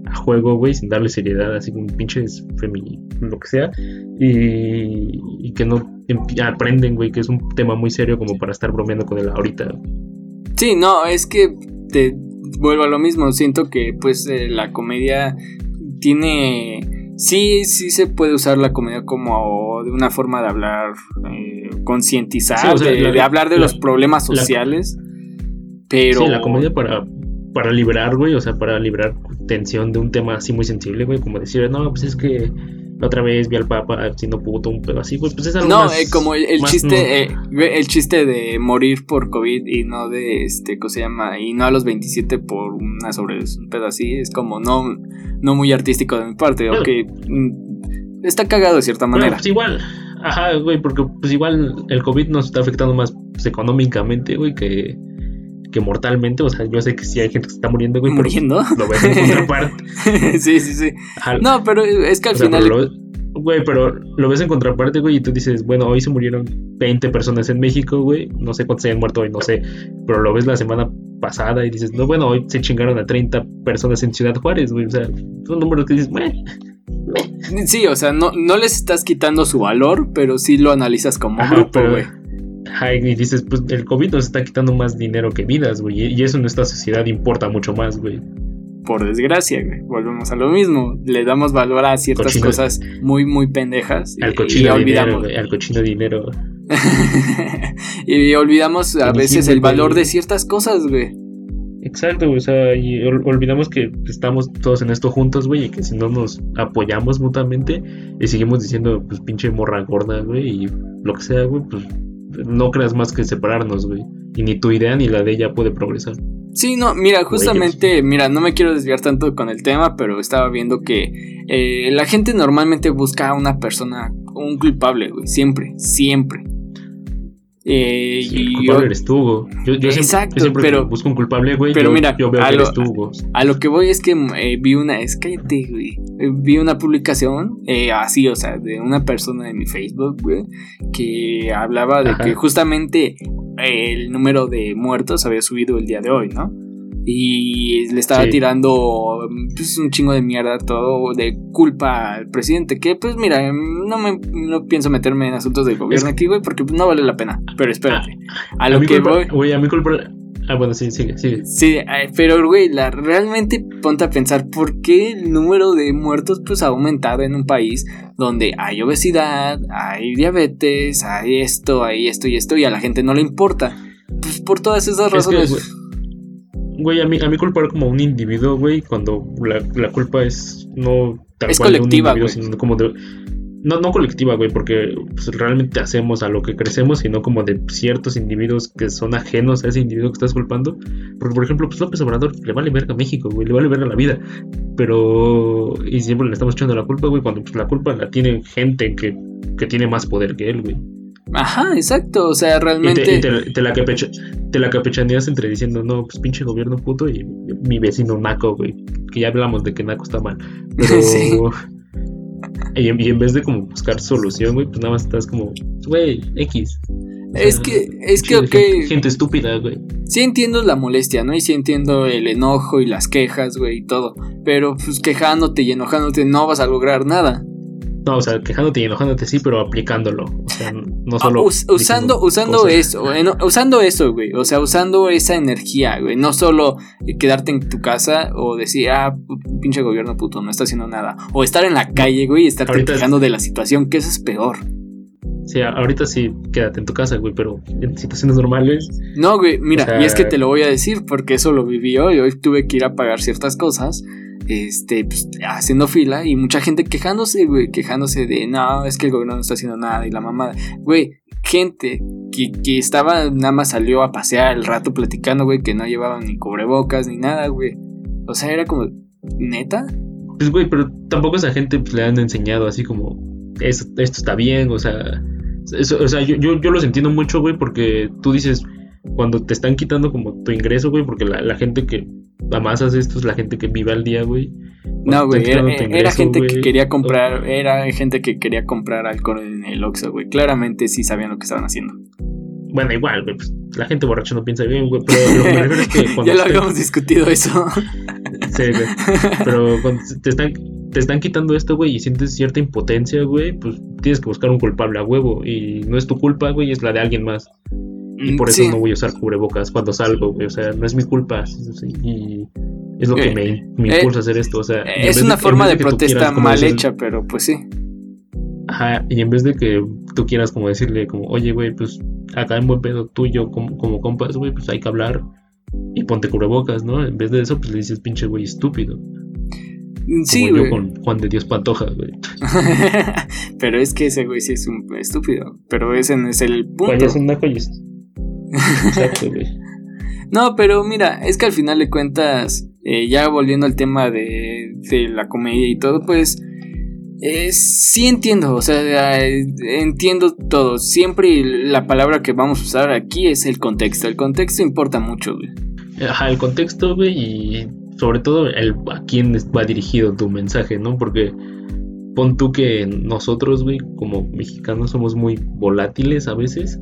[SPEAKER 1] a juego, güey, sin darle seriedad, así como pinches feminino, lo que sea. Y, y que no aprenden, güey, que es un tema muy serio como para estar bromeando con él ahorita.
[SPEAKER 2] Sí, no, es que te vuelvo a lo mismo. Siento que pues eh, la comedia tiene sí, sí se puede usar la comedia como de una forma de hablar, eh, concientizar, de, hablar de los problemas sociales. pero.
[SPEAKER 1] Sí, la comedia para, para liberar, güey, o sea, para liberar tensión de un tema así muy sensible, güey, como decir, no, pues es que la otra vez vi al Papa siendo puto, un pedo así, pues, pues es algo
[SPEAKER 2] No, eh, como el, chiste, eh, el chiste de morir por COVID y no de, este, ¿cómo se llama? Y no a los 27 por una sobre un pedo así, es como no, no muy artístico de mi parte, aunque mm, está cagado de cierta manera.
[SPEAKER 1] pues igual, ajá, güey, porque pues igual el COVID nos está afectando más pues, económicamente, güey, que que mortalmente, o sea, yo sé que sí hay gente que se está muriendo, güey.
[SPEAKER 2] ¿Muriendo?
[SPEAKER 1] Lo ves en contraparte. (laughs)
[SPEAKER 2] sí, sí, sí. No, pero es que al final...
[SPEAKER 1] Güey, pero lo ves en contraparte, güey, y tú dices, bueno, hoy se murieron 20 personas en México, güey. No sé cuántos se han muerto hoy, no sé. Pero lo ves la semana pasada y dices, no, bueno, hoy se chingaron a 30 personas en Ciudad Juárez, güey. O sea, son números que dices, güey.
[SPEAKER 2] Sí, o sea, no, no les estás quitando su valor, pero sí lo analizas como grupo, güey.
[SPEAKER 1] Y dices, pues el COVID nos está quitando más dinero que vidas, güey. Y eso en esta sociedad importa mucho más, güey
[SPEAKER 2] por desgracia, güey. Volvemos a lo mismo. Le damos valor a ciertas cosas muy, muy pendejas.
[SPEAKER 1] Al cochino y olvidamos. Al cochino dinero. (laughs)
[SPEAKER 2] y olvidamos a veces el valor de ciertas cosas, güey.
[SPEAKER 1] Exacto, güey. O sea, y olvidamos que estamos todos en esto juntos, güey. Y que si no nos apoyamos mutuamente y seguimos diciendo, pues pinche morra gorda, güey. Y lo que sea, güey, pues no creas más que separarnos, güey. Y ni tu idea ni la de ella puede progresar.
[SPEAKER 2] Sí, no, mira, justamente, mira, no me quiero desviar tanto con el tema, pero estaba viendo que eh, la gente normalmente busca a una persona, un culpable, güey, siempre, siempre.
[SPEAKER 1] Eh, y culpable eres tú, yo, yo Exacto, siempre, pero busco un culpable, güey.
[SPEAKER 2] Pero mira, yo veo a, lo, a lo que voy es que eh, vi una, es cállate, güey. Eh, vi una publicación eh, así, o sea, de una persona en mi Facebook, güey, que hablaba de que justamente el número de muertos había subido el día de hoy, ¿no? Y le estaba tirando pues, un chingo de mierda todo de culpa al presidente. Que pues mira, no me no pienso meterme en asuntos del gobierno aquí, güey, porque no vale la pena. Pero espérate.
[SPEAKER 1] Ah, a, lo que voy. Güey, a mi culpa. Ah, bueno, sí, sigue, sigue.
[SPEAKER 2] Sí, eh, pero güey, la, realmente ponte a pensar por qué el número de muertos pues ha aumentado en un país donde hay obesidad, hay diabetes, hay esto, hay esto y esto y a la gente no le importa. Pues por todas esas razones.
[SPEAKER 1] Güey, a mí, a mí culpar como un individuo, güey, cuando la, culpa es no
[SPEAKER 2] tal es colectiva,
[SPEAKER 1] sino como de. No, no colectiva, güey, porque pues, realmente hacemos a lo que crecemos, sino como de ciertos individuos que son ajenos a ese individuo que estás culpando. Porque, por ejemplo, pues López Obrador le vale verga a México, güey, le vale verga a la vida. Pero. Y siempre le estamos echando la culpa, güey, cuando pues, la culpa la tiene gente que, que tiene más poder que él, güey.
[SPEAKER 2] Ajá, exacto, o sea, realmente...
[SPEAKER 1] te, la te la capechaneas entre diciendo, no, pues pinche gobierno puto y mi vecino Naco, güey, que ya hablamos de que Naco está mal. Pero... (laughs) sí. y, en, vez de como buscar solución, güey, pues nada más estás como, güey, X.
[SPEAKER 2] es que, es que, ok.
[SPEAKER 1] Gente, estúpida, güey.
[SPEAKER 2] Sí entiendo la molestia, ¿no? Y sí entiendo el enojo y las quejas, güey, y todo. Pero pues quejándote y enojándote no vas a lograr nada.
[SPEAKER 1] No, o sea, quejándote y enojándote sí, pero aplicándolo. O sea, no solo.
[SPEAKER 2] usando usando eso, usando eso, güey. O sea, usando esa energía, güey. No solo quedarte en tu casa o decir, ah, pinche gobierno puto, no está haciendo nada. O estar en la calle, güey, y estar quejando de la situación, que eso es peor.
[SPEAKER 1] Sí, ahorita sí, quédate en tu casa, güey, pero en situaciones normales.
[SPEAKER 2] No, güey, mira, y es que te lo voy a decir porque eso lo viví hoy. Hoy tuve que ir a pagar ciertas cosas este, pues, haciendo fila y mucha gente quejándose, güey, quejándose de, no, es que el gobierno no está haciendo nada y la mamada, güey, gente que, que estaba, nada más salió a pasear el rato platicando, güey, que no llevaban ni cubrebocas ni nada, güey. O sea, era como, neta.
[SPEAKER 1] Pues, güey, pero tampoco esa gente pues, le han enseñado así como, esto, esto está bien, o sea, o sea, yo, yo, yo los entiendo mucho, güey, porque tú dices, cuando te están quitando como tu ingreso, güey, porque la, la gente que amasas esto es la gente que vive al día, güey.
[SPEAKER 2] No, güey, era, gente que quería comprar, era gente que quería comprar alcohol en el Oxxo, güey. Claramente sí sabían lo que estaban haciendo.
[SPEAKER 1] Bueno, igual, güey, pues la gente borracha no piensa bien, güey, pero lo que me refiero es que (laughs)
[SPEAKER 2] cuando Ya lo habíamos discutido eso.
[SPEAKER 1] sí, güey. Pero cuando te están te están quitando esto, güey, y sientes cierta impotencia, güey, pues tienes que buscar un culpable a huevo y no es tu culpa, güey, es la de alguien más. Y por eso no voy a usar cubrebocas cuando salgo, güey. O sea, no es mi culpa. Y es lo que me, me eh, impulsa a hacer esto. O sea,
[SPEAKER 2] es una forma de, protesta mal hecha, pero pues sí.
[SPEAKER 1] Ajá, y en vez de que tú quieras como decirle, como, oye, güey, pues acá en buen pedo tuyo como, como compas, güey, pues hay que hablar y ponte cubrebocas, ¿no? En vez de eso, pues le dices, pinche güey, estúpido.
[SPEAKER 2] Sí,
[SPEAKER 1] como yo con Juan de Dios Pantoja, güey. (laughs)
[SPEAKER 2] pero es que ese güey sí es un estúpido. Pero ese no es el punto.
[SPEAKER 1] es un (laughs)
[SPEAKER 2] no, pero mira, es que al final de cuentas, eh, ya volviendo al tema de, de la comedia y todo, pues Eh, sí entiendo, o sea, entiendo todo. Siempre la palabra que vamos a usar aquí es el contexto. El contexto importa mucho, güey.
[SPEAKER 1] Ajá, el contexto, güey, y sobre todo el, a quién va dirigido tu mensaje, ¿no? Porque pon tú que nosotros, güey, como mexicanos somos muy volátiles a veces.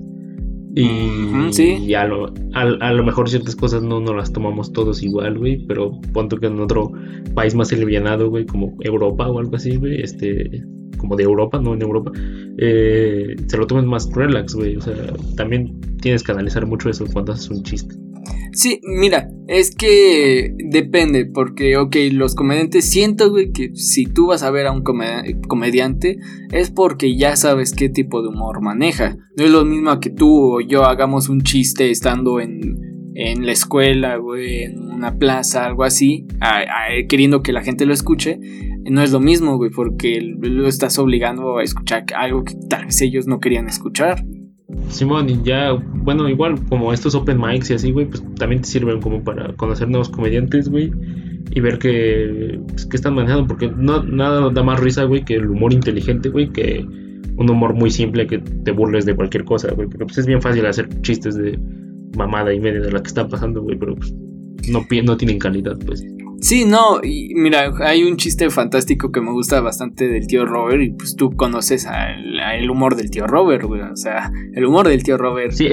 [SPEAKER 1] Y, a, lo, a, lo, mejor ciertas cosas no, no las tomamos todos igual, güey, pero pon tú que en otro país más alivianado, güey, como Europa o algo así, güey, este, como de Europa, no en Europa, eh, se lo tomen más relax, güey, o sea, también tienes que analizar mucho eso cuando haces un chiste.
[SPEAKER 2] Sí, mira, es que depende, porque, ok, los comediantes, siento, güey, que si tú vas a ver a un comediante, es porque ya sabes qué tipo de humor maneja. No es lo mismo que tú o yo hagamos un chiste estando en, en la escuela, güey, en una plaza, algo así, queriendo que la gente lo escuche. No es lo mismo, güey, porque lo estás obligando a escuchar algo que tal vez ellos no querían escuchar.
[SPEAKER 1] Simón, y ya, bueno, igual como estos open mics y así, güey, pues también te sirven como para conocer nuevos comediantes, güey, y ver que, pues, están manejando, porque no, nada da más risa, güey, que el humor inteligente, güey, que un humor muy simple que te burles de cualquier cosa, güey, porque pues es bien fácil hacer chistes de mamada y media de la que está pasando, güey, pero pues no, no tienen calidad, pues.
[SPEAKER 2] Sí, no, y mira, hay un chiste fantástico que me gusta bastante del tío Robert y pues tú conoces el humor del tío Robert, güey, o sea, el humor del tío Robert.
[SPEAKER 1] Sí,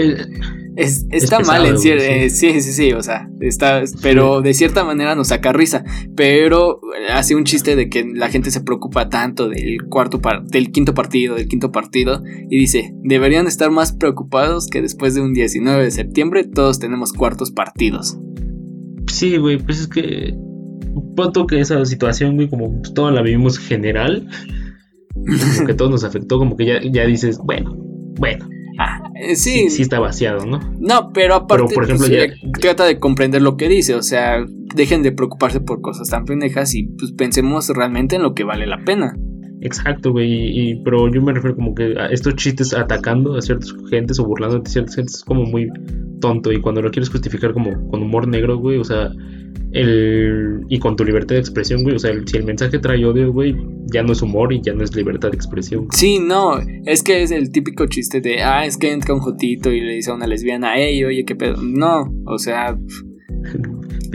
[SPEAKER 2] es, está mal en cierto, eh, sí. sí, sí, o sea, está, pero de cierta manera nos saca risa, pero hace un chiste de que la gente se preocupa tanto del cuarto del quinto partido, del quinto partido y dice, deberían estar más preocupados que después de un 19 de septiembre todos tenemos cuartos partidos.
[SPEAKER 1] Sí, güey, pues es que punto que esa situación, güey, como pues, toda la vivimos general, como que todo nos afectó, como que ya, ya dices, bueno, bueno.
[SPEAKER 2] Ah, eh, sí.
[SPEAKER 1] sí. está vaciado, ¿no?
[SPEAKER 2] No, pero aparte por ejemplo, pues, trata de comprender lo que dice, o sea, dejen de preocuparse por cosas tan pendejas y pues pensemos realmente en lo que vale la pena.
[SPEAKER 1] Exacto, güey, y, pero yo me refiero como que a estos chistes atacando a ciertas gentes o burlando a ciertas gentes es como muy tonto y cuando lo quieres justificar como con humor negro, güey, o sea, el, y con tu libertad de expresión, güey. O sea, si el mensaje trae odio, güey, ya no es humor y ya no es libertad de expresión.
[SPEAKER 2] Sí, no, es que es el típico chiste de, ah, es que entra un jotito y le dice a una lesbiana, hey, oye, qué pedo. No, o sea... (laughs)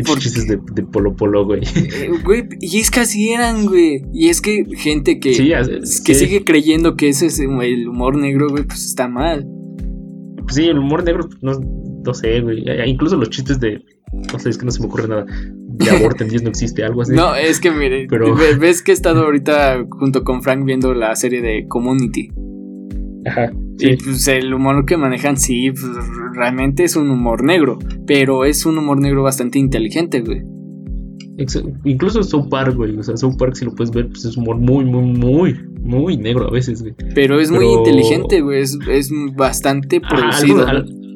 [SPEAKER 1] Por... chistes de, polo polo, güey.
[SPEAKER 2] Eh, (laughs) güey, y es que así eran, güey. Y es que gente que, que sigue creyendo que ese es el humor negro, güey, pues está mal.
[SPEAKER 1] Pues sí, el humor negro, no, no sé, güey. Incluso los chistes de no sé, es que no se me ocurre nada. De aborten Dios no existe, algo así.
[SPEAKER 2] No, es que mire, ves que he estado ahorita junto con Frank viendo la serie de Community.
[SPEAKER 1] Ajá.
[SPEAKER 2] Y pues el humor que manejan, sí, pues, realmente es un humor negro. Pero es un humor negro bastante inteligente, güey.
[SPEAKER 1] Incluso South Park, güey. O sea, South Park, si lo puedes ver, pues es humor muy, muy, muy, muy negro a veces, güey.
[SPEAKER 2] Pero es muy inteligente, güey. Es, bastante producido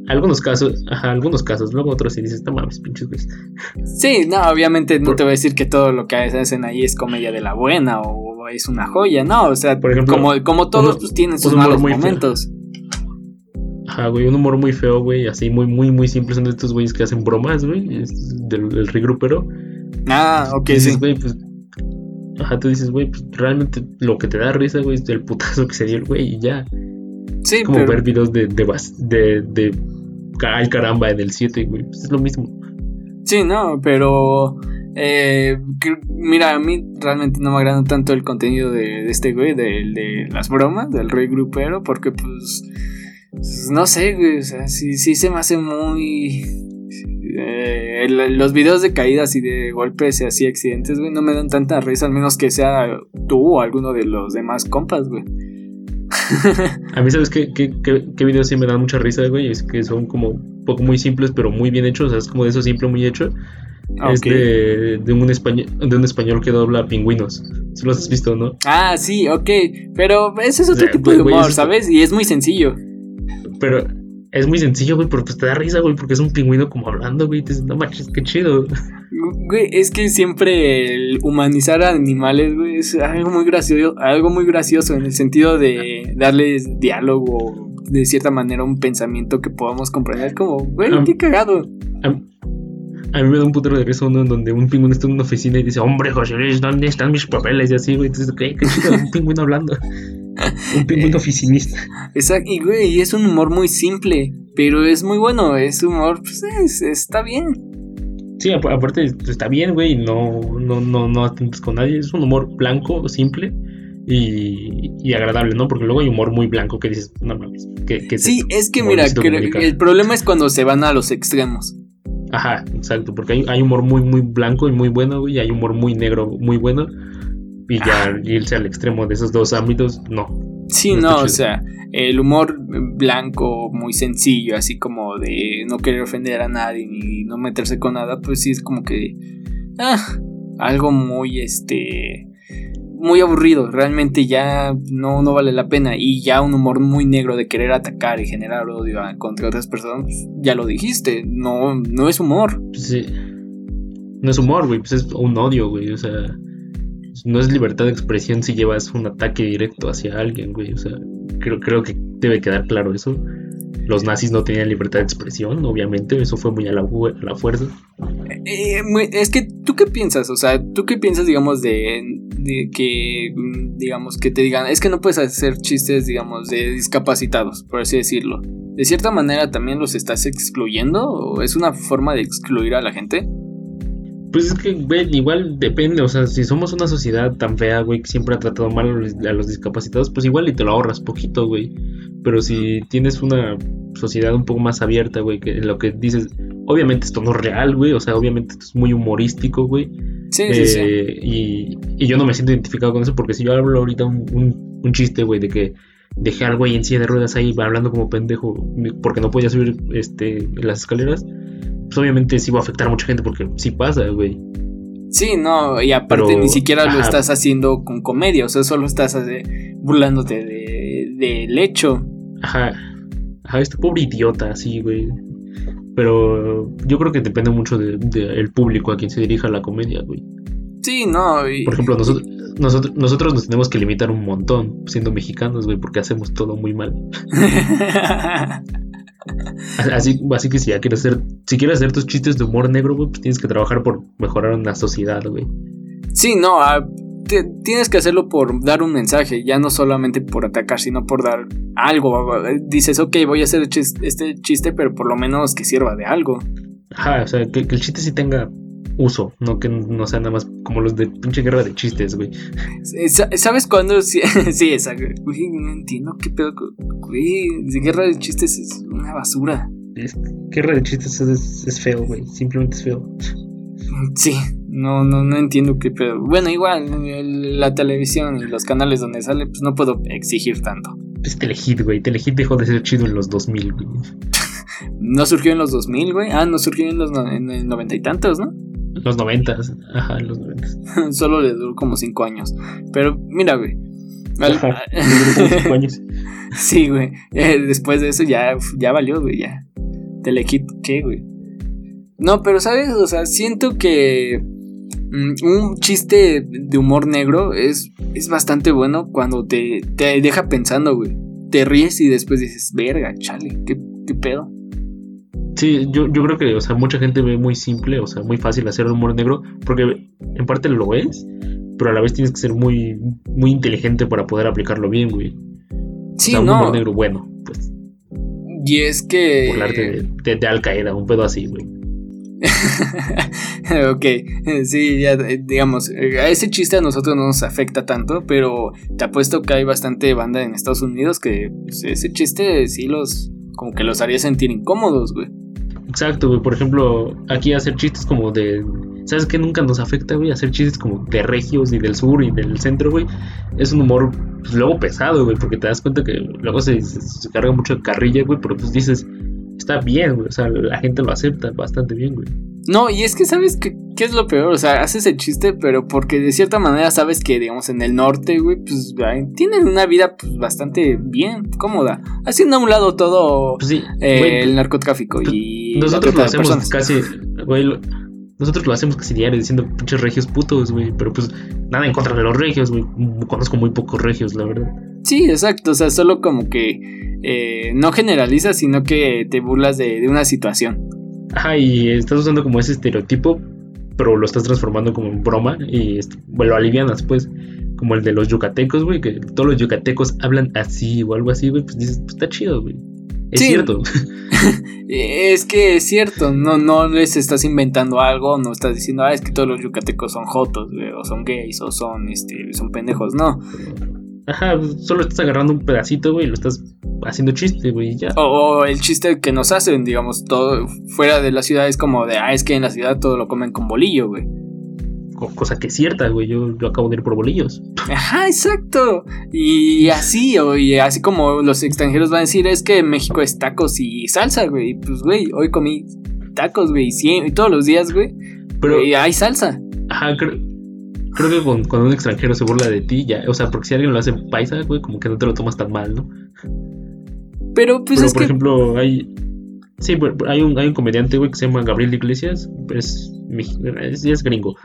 [SPEAKER 1] algunos casos, ajá, algunos casos, luego otros sí dices, no mames, pinches güey.
[SPEAKER 2] Sí, no, obviamente no te voy a decir que todo lo que hacen ahí es comedia de la buena o es una joya, no, o sea, Por ejemplo, como, como todos pues tienen sus malos momentos.
[SPEAKER 1] Ajá, güey, un humor muy feo, güey, así muy, muy, muy simple son de estos güeyes que hacen bromas, güey, del, del regrupero.
[SPEAKER 2] Ah, ok, sí.
[SPEAKER 1] Güey, pues, ajá, tú dices, güey, pues realmente lo que te da risa, güey, es el putazo que se dio el güey y ya.
[SPEAKER 2] Sí,
[SPEAKER 1] como ver videos de, de, de, ay caramba en el 7, güey. Pues es lo mismo.
[SPEAKER 2] Sí, no, pero. Eh, mira, a mí realmente no me agrada tanto el contenido de, este güey, de, de, las bromas, del rey grupero, porque pues. pues no sé, güey, o sea, sí, sí se me hace muy. Eh, los videos de caídas y de golpes y así accidentes, güey, no me dan tanta risa, al menos que sea tú o alguno de los demás compas, güey. (laughs)
[SPEAKER 1] a mí, ¿sabes qué, qué, qué, videos sí me dan mucha risa, güey? Es que son como poco muy simples, pero muy bien hechos. O sea, es como de eso simple, muy hecho. Es de, un español, de un español que dobla pingüinos. Si lo has visto, ¿no?
[SPEAKER 2] Ah, sí, ok. Pero ese es otro tipo de humor, ¿sabes? Y es muy sencillo.
[SPEAKER 1] Pero es muy sencillo, güey, pero pues te da risa, güey, porque es un pingüino como hablando, güey. Y te dices, no manches, qué chido.
[SPEAKER 2] Güey, es que siempre el humanizar a animales, güey, es algo muy gracioso, algo muy gracioso en el sentido de darles diálogo, de cierta manera un pensamiento que podamos comprender. Como, güey, qué cagado.
[SPEAKER 1] A mí me da un putero de risa uno en donde un pingüino está en una oficina y dice, hombre, José Luis, ¿dónde están mis papeles? Y así, güey. Entonces, ¿qué? ¿Qué un pingüino hablando? Un pingüino oficinista.
[SPEAKER 2] Exacto, y güey, es un humor muy simple, pero es muy bueno. Es humor, pues está bien.
[SPEAKER 1] Sí, aparte está bien, güey, no, no, no, no atentas con nadie. Es un humor blanco, simple y, agradable, ¿no? Porque luego hay humor muy blanco que dices, no mames.
[SPEAKER 2] sí, es que mira, el problema es cuando se van a los extremos.
[SPEAKER 1] Ajá, exacto, porque hay, humor muy, muy blanco y muy bueno, güey, y hay humor muy negro, muy bueno. Y ya irse al extremo de esos dos ámbitos, no.
[SPEAKER 2] Sí, no, o sea, el humor blanco, muy sencillo, así como de no querer ofender a nadie ni no meterse con nada, pues sí es como que. Ah, algo muy, este muy aburrido, realmente ya no, no vale la pena y ya un humor muy negro de querer atacar y generar odio contra otras personas, pues, ya lo dijiste, no, no es humor.
[SPEAKER 1] Sí. No es humor, güey, pues es un odio, güey, o sea, no es libertad de expresión si llevas un ataque directo hacia alguien, güey, o sea, creo, creo que debe quedar claro eso. Los nazis no tenían libertad de expresión, obviamente, eso fue muy a la, fuerza.
[SPEAKER 2] Eh, es que, ¿tú qué piensas? O sea, ¿tú qué piensas, digamos, de, de que, mm, digamos, que te digan, es que no puedes hacer chistes, digamos, de discapacitados, por así decirlo? ¿De cierta manera también los estás excluyendo o es una forma de excluir a la gente?
[SPEAKER 1] Pues es que, güey, igual depende, o sea, si somos una sociedad tan fea, güey, que siempre ha tratado mal a los discapacitados, pues igual y te lo ahorras poquito, güey. Pero si tienes una sociedad un poco más abierta, güey, que en lo que dices, obviamente esto no es real, güey, o sea, obviamente esto es muy humorístico, güey.
[SPEAKER 2] Sí, sí, sí.
[SPEAKER 1] Eh, y, y, yo no me siento identificado con eso porque si yo hablo ahorita un, un, chiste, güey, de que dejé al güey en silla de ruedas ahí hablando como pendejo porque no podía subir este, las escaleras, pues obviamente sí va a afectar a mucha gente porque sí pasa, güey.
[SPEAKER 2] Sí, no, y aparte ni siquiera lo estás haciendo con comedia, o sea, solo estás burlándote del de, hecho.
[SPEAKER 1] Ajá, ajá, este pobre idiota, sí, güey. Pero yo creo que depende mucho del de, público a quien se dirija la comedia, güey.
[SPEAKER 2] Sí, no.
[SPEAKER 1] Por ejemplo, nosotros, nosotros, nosotros nos tenemos que limitar un montón siendo mexicanos, güey, porque hacemos todo muy mal. (laughs) (laughs) (laughs) Así, así que si ya quieres hacer, si quieres hacer tus chistes de humor negro, güey, pues tienes que trabajar por mejorar una sociedad, güey.
[SPEAKER 2] Sí, no, ah, tienes que hacerlo por dar un mensaje, ya no solamente por atacar, sino por dar algo. Dices, ok, voy a hacer este chiste, pero por lo menos que sirva de algo.
[SPEAKER 1] Ajá, o sea, que, el chiste sí tenga uso, no que no sea nada más como los de pinche guerra de chistes, güey.
[SPEAKER 2] ¿Sabes cuándo? (laughs) Sí, sí esa, güey, no entiendo qué pedo, güey, guerra de chistes es una basura.
[SPEAKER 1] guerra de chistes es, es feo, güey, simplemente es feo.
[SPEAKER 2] Sí, no, no, no entiendo qué pedo. Bueno, igual, la televisión y los canales donde sale, pues no puedo exigir tanto.
[SPEAKER 1] Es Telehit, güey. Telehit dejó de ser chido en los 2000, güey. (laughs)
[SPEAKER 2] ¿No surgió en los 2000, güey? Ah, no surgió en los noventa y tantos, ¿no?
[SPEAKER 1] Los noventas, ajá, en los noventas. (laughs)
[SPEAKER 2] Solo le duró como cinco años. Pero mira, güey.
[SPEAKER 1] Ajá, (laughs) cinco años.
[SPEAKER 2] sí, güey. Eh, después de eso ya, ya valió, güey, ya. Telehit, ¿qué, güey? No, pero sabes, o sea, siento que mm, un chiste de humor negro es, es bastante bueno cuando te, te deja pensando, güey. Te ríes y después dices, verga, chale, ¿qué, qué pedo?
[SPEAKER 1] Sí, yo, yo creo que, o sea, mucha gente ve muy simple, o sea, muy fácil hacer el humor negro, porque en parte lo es, pero a la vez tienes que ser muy, muy inteligente para poder aplicarlo bien, güey.
[SPEAKER 2] Sí,
[SPEAKER 1] o
[SPEAKER 2] sea,
[SPEAKER 1] un humor negro bueno, pues.
[SPEAKER 2] Y es que.
[SPEAKER 1] Burlarte de, de Al Qaeda, un pedo así, güey. (laughs)
[SPEAKER 2] ok, sí, ya digamos, a ese chiste a nosotros no nos afecta tanto, pero te apuesto que hay bastante banda en Estados Unidos que pues, ese chiste sí los, como que los haría sentir incómodos, güey.
[SPEAKER 1] Exacto, güey, por ejemplo, aquí hacer chistes como de, ¿sabes qué? Nunca nos afecta, güey, hacer chistes como de regios y del sur y del centro, güey. Es un humor, pues, luego pesado, güey, porque te das cuenta que luego se, se carga mucho de carrilla, güey, pero pues dices está bien, güey. O sea, la gente lo acepta bastante bien, güey.
[SPEAKER 2] No, y es que sabes que, qué es lo peor, o sea, haces el chiste, pero porque de cierta manera sabes que, digamos, en el norte, güey, pues tienen una vida pues, bastante bien, cómoda, haciendo a un lado todo pues eh, el narcotráfico y...
[SPEAKER 1] Nosotros lo hacemos casi, güey, nosotros lo hacemos casi diario diciendo pinches regios putos, güey, pero pues nada en contra de los regios, güey, conozco muy pocos regios, la verdad.
[SPEAKER 2] Sí, exacto, o sea, solo como que eh, no generalizas, sino que te burlas de, una situación.
[SPEAKER 1] Ajá, y estás usando como ese estereotipo, pero lo estás transformando como en broma y lo alivianas, pues. Como el de los yucatecos, güey, que todos los yucatecos hablan así o algo así, güey, pues dices, pues está chido, güey. Es cierto. (laughs) (laughs)
[SPEAKER 2] es que es cierto, no, no les estás inventando algo, no estás diciendo, ah, es que todos los yucatecos son jotos, güey, o son gays, o son, este, son pendejos, no.
[SPEAKER 1] Ajá, solo estás agarrando un pedacito, güey, y lo estás haciendo chiste, güey, ya.
[SPEAKER 2] O, el chiste que nos hacen, digamos, todo fuera de la ciudad es como de, ah, es que en la ciudad todo lo comen con bolillo, güey.
[SPEAKER 1] Cosa que es cierta, güey, yo, yo acabo de ir por bolillos. (laughs)
[SPEAKER 2] Ajá, exacto. Y así, y así como los extranjeros van a decir, es que México es tacos y salsa, güey. Pues, güey, hoy comí tacos, güey, y todos los días, güey. Pero hay salsa.
[SPEAKER 1] Ajá, creo, creo que cuando un extranjero se burla de ti, ya, o sea, porque si alguien lo hace paisa, güey, como que no te lo tomas tan mal, ¿no?
[SPEAKER 2] Pero pues
[SPEAKER 1] Pero, por ejemplo, hay sí, hay un hay un comediante, güey, que se llama Gabriel Iglesias, es es, es gringo,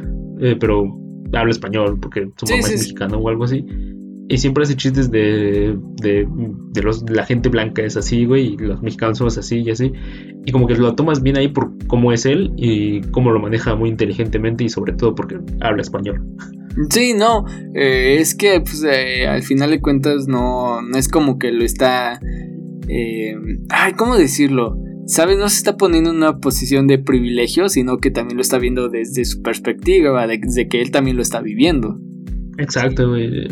[SPEAKER 1] eh, pero habla español porque su mamá es mexicana o algo así. Y siempre hace chistes de, de, de, los, la gente blanca es así, güey, y los mexicanos somos así y así. Y como que lo tomas bien ahí por cómo es él y cómo lo maneja muy inteligentemente y sobre todo porque habla español.
[SPEAKER 2] Sí, no, eh, es que pues, eh, al final de cuentas no, no es como que lo está... Eh, ay, ¿cómo decirlo? ¿Sabes? No se está poniendo en una posición de privilegio, sino que también lo está viendo desde su perspectiva, desde que él también lo está viviendo.
[SPEAKER 1] Exacto, güey.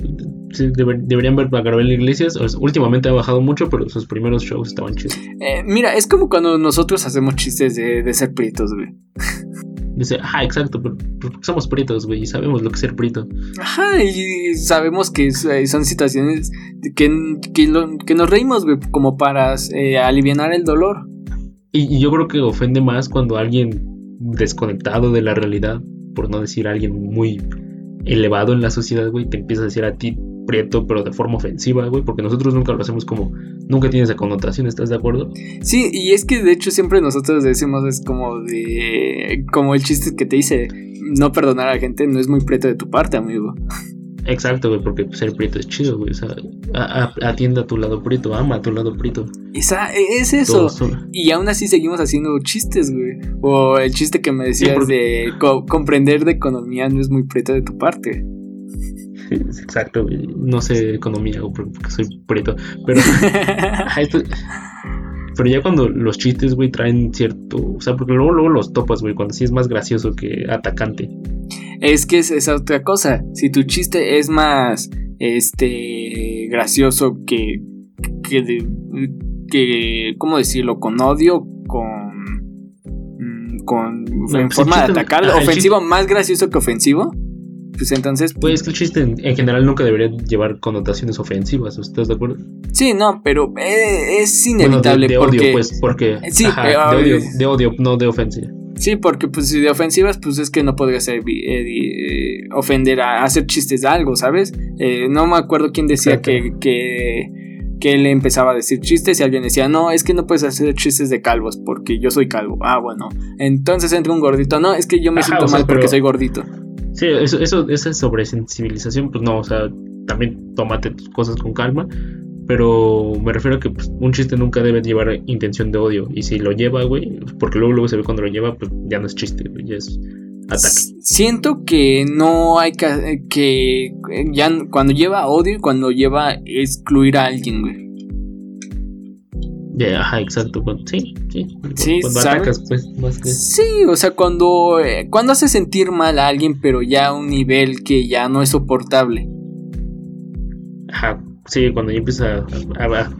[SPEAKER 1] deberían ver a Gabriel Iglesias. últimamente ha bajado mucho, pero sus primeros shows estaban chidos.
[SPEAKER 2] mira, es como cuando nosotros hacemos chistes de, de ser prietos, güey. (laughs)
[SPEAKER 1] Dice, ajá, exacto, pero, somos pritos, güey, y sabemos lo que es ser prito.
[SPEAKER 2] Ajá, y sabemos que eh, son situaciones que, que, nos reímos, güey, como para eh, aliviar el dolor.
[SPEAKER 1] Y, yo creo que ofende más cuando alguien desconectado de la realidad, por no decir alguien muy elevado en la sociedad, güey, te empieza a decir a ti prieto, pero de forma ofensiva, güey, porque nosotros nunca lo hacemos como, nunca tiene esa connotación, ¿estás de acuerdo?
[SPEAKER 2] Sí, y es que de hecho siempre nosotros decimos, es como de, como el chiste que te dice, no perdonar a la gente no es muy prieto de tu parte, amigo.
[SPEAKER 1] Exacto, güey, porque ser prieto es chido, güey. O sea, atienda a tu lado prieto, ama a tu lado prieto.
[SPEAKER 2] Esa, es eso. Y aún así seguimos haciendo chistes, güey. O el chiste que me decías de comprender de economía no es muy prieto de tu parte. (laughs)
[SPEAKER 1] Exacto, güey. No sé economía, porque soy prieto. Pero. (laughs) (laughs) pero ya cuando los chistes, güey, traen cierto. O sea, porque luego, luego los topas, güey, cuando sí es más gracioso que atacante.
[SPEAKER 2] Es que es, esa otra cosa. Si tu chiste es más este gracioso que que, que ¿cómo decirlo? con odio, con mm, con en pues forma de atacar, ofensivo más gracioso que ofensivo. Pues entonces.
[SPEAKER 1] Pues que el chiste en, general nunca debería llevar connotaciones ofensivas, ¿estás de acuerdo?
[SPEAKER 2] Sí, no, pero eh, es inevitable.
[SPEAKER 1] de, odio, pues, porque.
[SPEAKER 2] Sí,
[SPEAKER 1] de, odio, de odio, no de ofensiva.
[SPEAKER 2] Sí, porque pues si de ofensivas, pues es que no podría ser eh, eh, ofender a hacer chistes de algo, ¿sabes? Eh, no me acuerdo quién decía que, que, que, él empezaba a decir chistes y alguien decía, no, es que no puedes hacer chistes de calvos porque yo soy calvo. Ah, bueno. Entonces entra un gordito, no, es que yo me siento mal porque soy gordito.
[SPEAKER 1] Sí, eso, eso, esa sobresensibilización, pues no, o sea, también tómate tus cosas con calma pero me refiero a que pues, un chiste nunca debe llevar intención de odio. Y si lo lleva, güey, porque luego, luego se ve cuando lo lleva, pues ya no es chiste, güey, ya es ataque.
[SPEAKER 2] Siento que no hay que, que ya cuando lleva odio, cuando lleva excluir a alguien, güey.
[SPEAKER 1] Ya, ajá, exacto. sí, sí.
[SPEAKER 2] Sí,
[SPEAKER 1] cuando
[SPEAKER 2] atacas, pues, más que... Sí, o sea, cuando, eh, cuando hace sentir mal a alguien, pero ya a un nivel que ya no es soportable.
[SPEAKER 1] Ajá, Sí, cuando ya empieza a.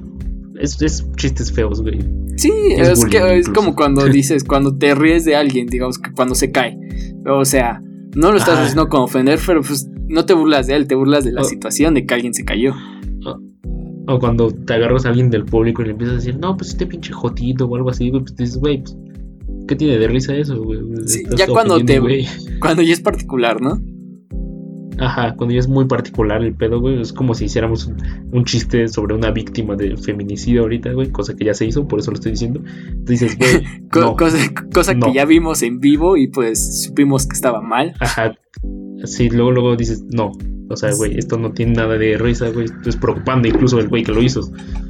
[SPEAKER 1] es, es, chistes feos, güey.
[SPEAKER 2] Sí, es, que, es como cuando (laughs) dices, cuando te ríes de alguien, digamos que cuando se cae. O sea, no lo estás haciendo con ofender, pero pues no te burlas de él, te burlas de la situación de que alguien se cayó.
[SPEAKER 1] O, cuando te agarras a alguien del público y le empiezas a decir, no, pues este pinche jotito o algo así, güey, pues dices, güey, pues, ¿qué tiene de risa eso, güey?
[SPEAKER 2] ya cuando te. Cuando ya es particular, ¿no?
[SPEAKER 1] Ajá, cuando ya es muy particular el pedo, güey, es como si hiciéramos un, chiste sobre una víctima de feminicidio ahorita, güey, cosa que ya se hizo, por eso lo estoy diciendo. dices, (laughs) güey.
[SPEAKER 2] cosa, que ya vimos en vivo y pues supimos que estaba mal.
[SPEAKER 1] Ajá. Sí, luego, luego dices, no. o sea, güey, esto no tiene nada de risa, güey, esto es preocupante incluso el güey que lo hizo.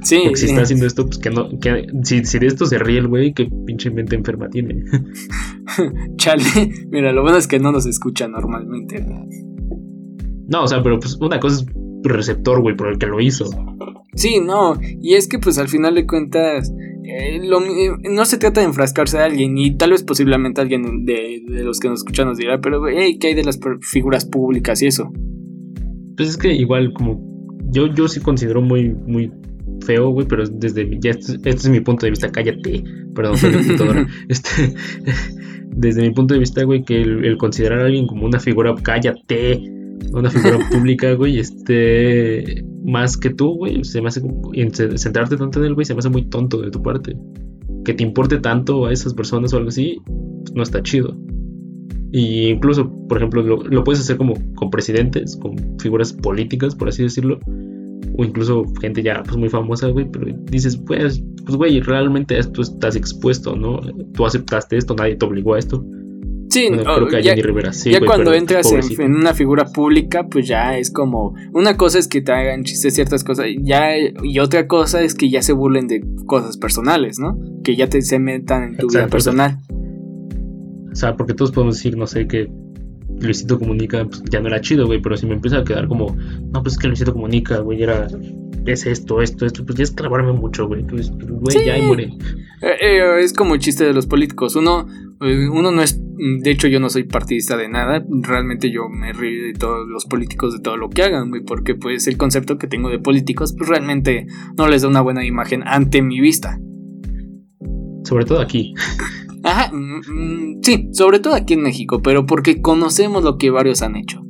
[SPEAKER 2] Sí.
[SPEAKER 1] Porque si está haciendo esto, pues que no, que si, si de esto se ríe el güey, qué pinche mente enferma tiene. (laughs)
[SPEAKER 2] Chale, mira, lo bueno es que no nos escucha normalmente.
[SPEAKER 1] No, o sea, pero pues una cosa es receptor, güey, por el que lo hizo.
[SPEAKER 2] Sí, no, y es que pues al final de cuentas eh, eh, no se trata de enfrascarse a alguien y tal vez posiblemente alguien de, los que nos escuchan nos dirá, pero hey, ¿qué hay de las figuras públicas y eso?
[SPEAKER 1] Pues es que igual como yo, yo sí considero muy, muy feo, güey, pero desde ya este, es mi punto de vista, cállate, perdón, (laughs) este, (laughs) desde mi punto de vista, güey, que el considerar a alguien como una figura, cállate, una figura pública, güey, esté más que tú, güey, se me hace centrarte tanto en él, güey, se me hace muy tonto de tu parte. Que te importe tanto a esas personas o algo así, no está chido. Y incluso, por ejemplo, lo, puedes hacer como con presidentes, con figuras políticas, por así decirlo. O incluso gente ya pues muy famosa, güey. Pero dices, pues, pues, güey, realmente tú estás expuesto, ¿no? Tú aceptaste esto, nadie te obligó a esto.
[SPEAKER 2] Sí, ya, cuando entras en, una figura pública, pues ya es como. Una cosa es que te hagan chistes ciertas cosas, ya, y otra cosa es que ya se burlen de cosas personales, ¿no? Que ya te se metan en tu vida personal.
[SPEAKER 1] O sea, porque todos podemos decir, no sé, que Luisito Comunica pues, ya no era chido, güey, pero si me empieza a quedar como, no, pues es que Luisito Comunica, güey, era es esto, esto, esto, pues ya es clavarme mucho, güey. Pues, güey, ya muere.
[SPEAKER 2] Eh, eh, es como el chiste de los políticos. Uno, eh, uno no es. De hecho, yo no soy partidista de nada. Realmente yo me río de todos los políticos, de todo lo que hagan, güey. Porque, pues, el concepto que tengo de políticos, pues realmente no les da una buena imagen ante mi vista.
[SPEAKER 1] Sobre todo aquí.
[SPEAKER 2] Ajá, mm, mm, sí, sobre todo aquí en México, pero porque conocemos lo que varios han hecho.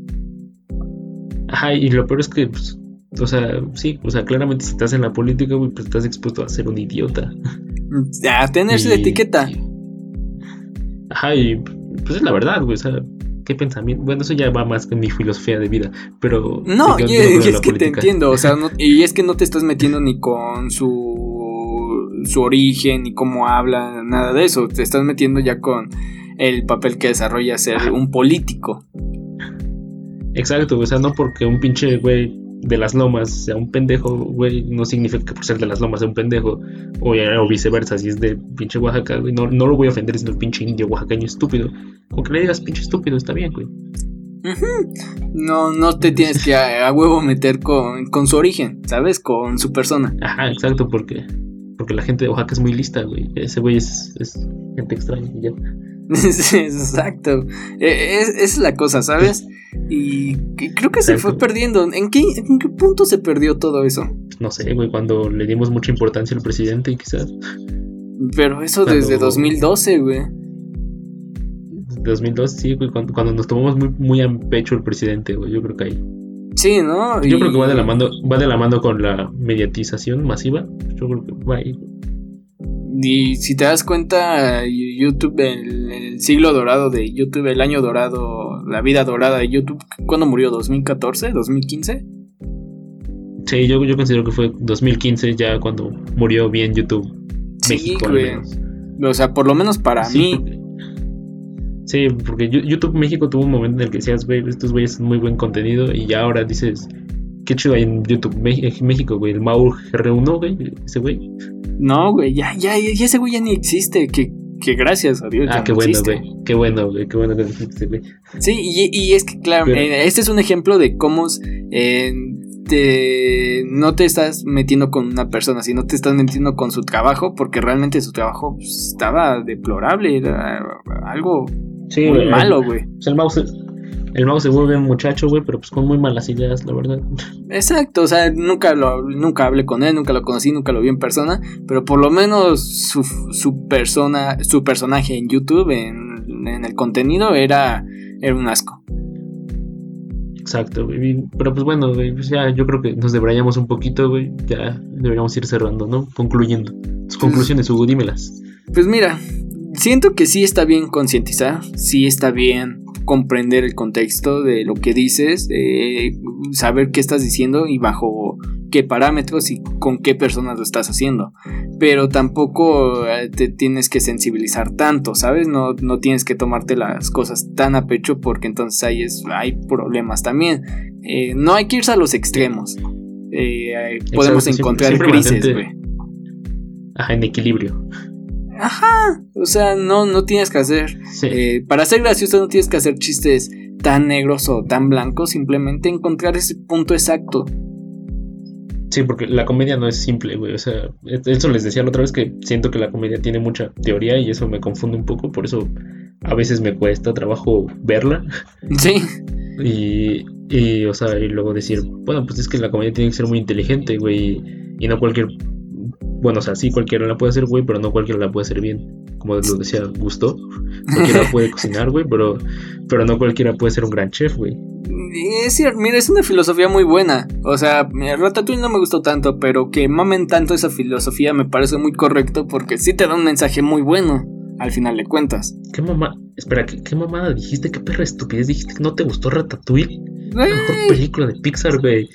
[SPEAKER 1] Ajá, y lo peor es que pues, o sea, sí, o sea, claramente si estás en la política, güey, pues estás expuesto a ser un idiota.
[SPEAKER 2] A tenerse de etiqueta.
[SPEAKER 1] Ajá, y pues es la verdad, güey, o sea, qué pensamiento. Bueno, eso ya va más con mi filosofía de vida, pero.
[SPEAKER 2] No, y, es que te entiendo, o sea, (laughs) y es que no te estás metiendo ni con su, su origen, ni cómo habla, nada de eso. Te estás metiendo ya con el papel que desarrolla ser un político.
[SPEAKER 1] Exacto, o sea, no porque un pinche güey de las lomas sea un pendejo, güey, no significa que por ser de las lomas sea un pendejo, o, viceversa, si es de pinche Oaxaca, güey, no, lo voy a ofender siendo el pinche indio oaxacaño estúpido. Con que le digas pinche estúpido está bien, güey.
[SPEAKER 2] No, no te tienes que a, huevo meter con, con, su origen, ¿sabes? Con su persona.
[SPEAKER 1] Ajá, exacto, porque, porque la gente de Oaxaca es muy lista, güey. Ese güey es, es gente extraña ya. (laughs)
[SPEAKER 2] Exacto. E, es, es, la cosa, ¿sabes? Y creo que se fue perdiendo. ¿En qué, ¿En qué punto se perdió todo eso?
[SPEAKER 1] No sé, güey, cuando le dimos mucha importancia al presidente, quizás.
[SPEAKER 2] Pero eso desde 2012, güey.
[SPEAKER 1] 2012, sí, güey, cuando, cuando, nos tomamos muy, muy a pecho el presidente, güey, yo creo que ahí.
[SPEAKER 2] Sí, ¿no?
[SPEAKER 1] Yo creo que va de, la mano, va de la mano con la mediatización masiva. Yo creo que va ahí.
[SPEAKER 2] Y si te das cuenta, YouTube, el, siglo dorado de YouTube, el año dorado, la vida dorada de YouTube, ¿cuándo murió? ¿2014? ¿2015? Sí,
[SPEAKER 1] yo, yo considero que fue 2015 ya cuando murió bien YouTube.
[SPEAKER 2] Sí, güey. O sea, por lo menos para mí.
[SPEAKER 1] sí, porque YouTube México tuvo un momento en el que decías, güey, estos güeyes son muy buen contenido y ya ahora dices, qué chido hay en YouTube México, güey, el Maur GR1, güey, ese güey.
[SPEAKER 2] No, güey, ya, ya, ya ese güey ya ni existe. Que, que gracias a Dios.
[SPEAKER 1] Ah, qué bueno, güey. Qué bueno, güey. Qué bueno que existe, güey.
[SPEAKER 2] Sí, y, y, es que, claro, eh, este es un ejemplo de cómo eh, te, no te estás metiendo con una persona, sino te estás metiendo con su trabajo, porque realmente su trabajo pues, estaba deplorable. Era algo muy malo, güey.
[SPEAKER 1] Pues el mouse el mago se vuelve un muchacho, güey, pero pues con muy malas ideas, la verdad.
[SPEAKER 2] Exacto, o sea, nunca lo nunca hablé con él, nunca lo conocí, nunca lo vi en persona, pero por lo menos su, su persona, su personaje en YouTube, en, el contenido, era, era un asco.
[SPEAKER 1] Exacto, güey. Pero pues bueno, güey, pues ya yo creo que nos debrayamos un poquito, güey. Ya deberíamos ir cerrando, ¿no? Concluyendo. Tus conclusiones, Hugo, dímelas.
[SPEAKER 2] Pues mira, siento que sí está bien concientizar, sí está bien comprender el contexto de lo que dices, saber qué estás diciendo y bajo qué parámetros y con qué personas lo estás haciendo. pero tampoco eh, te tienes que sensibilizar tanto, ¿sabes? No, no tienes que tomarte las cosas tan a pecho porque entonces ahí es, hay problemas también. Eh, no hay que irse a los extremos. Eh, podemos encontrar crisis, güey.
[SPEAKER 1] Ajá, en equilibrio.
[SPEAKER 2] Ajá, o sea, no, no tienes que hacer. para ser gracioso, no tienes que hacer chistes tan negros o tan blancos, simplemente encontrar ese punto exacto.
[SPEAKER 1] Sí, porque la comedia no es simple, güey. O sea, eso les decía la otra vez que siento que la comedia tiene mucha teoría y eso me confunde un poco, por eso a veces me cuesta trabajo verla. (laughs)
[SPEAKER 2] Sí.
[SPEAKER 1] Y, y, o sea, y luego decir, bueno, pues es que la comedia tiene que ser muy inteligente, güey, y no cualquier. Bueno, o sea, sí, cualquiera la puede hacer, güey, pero no cualquiera la puede hacer bien como lo decía Gusto. Cualquiera puede cocinar, güey, pero, pero no cualquiera puede ser un gran chef, güey.
[SPEAKER 2] Es cierto, mira, es una filosofía muy buena. O sea, Ratatouille no me gustó tanto, pero que mamen tanto esa filosofía me parece muy correcto porque sí te da un mensaje muy bueno al final de cuentas.
[SPEAKER 1] ¿Qué mamá? Espera, ¿qué, qué mamada dijiste? ¿Qué perra estupidez dijiste que no te gustó Ratatouille? La mejor película de Pixar, güey.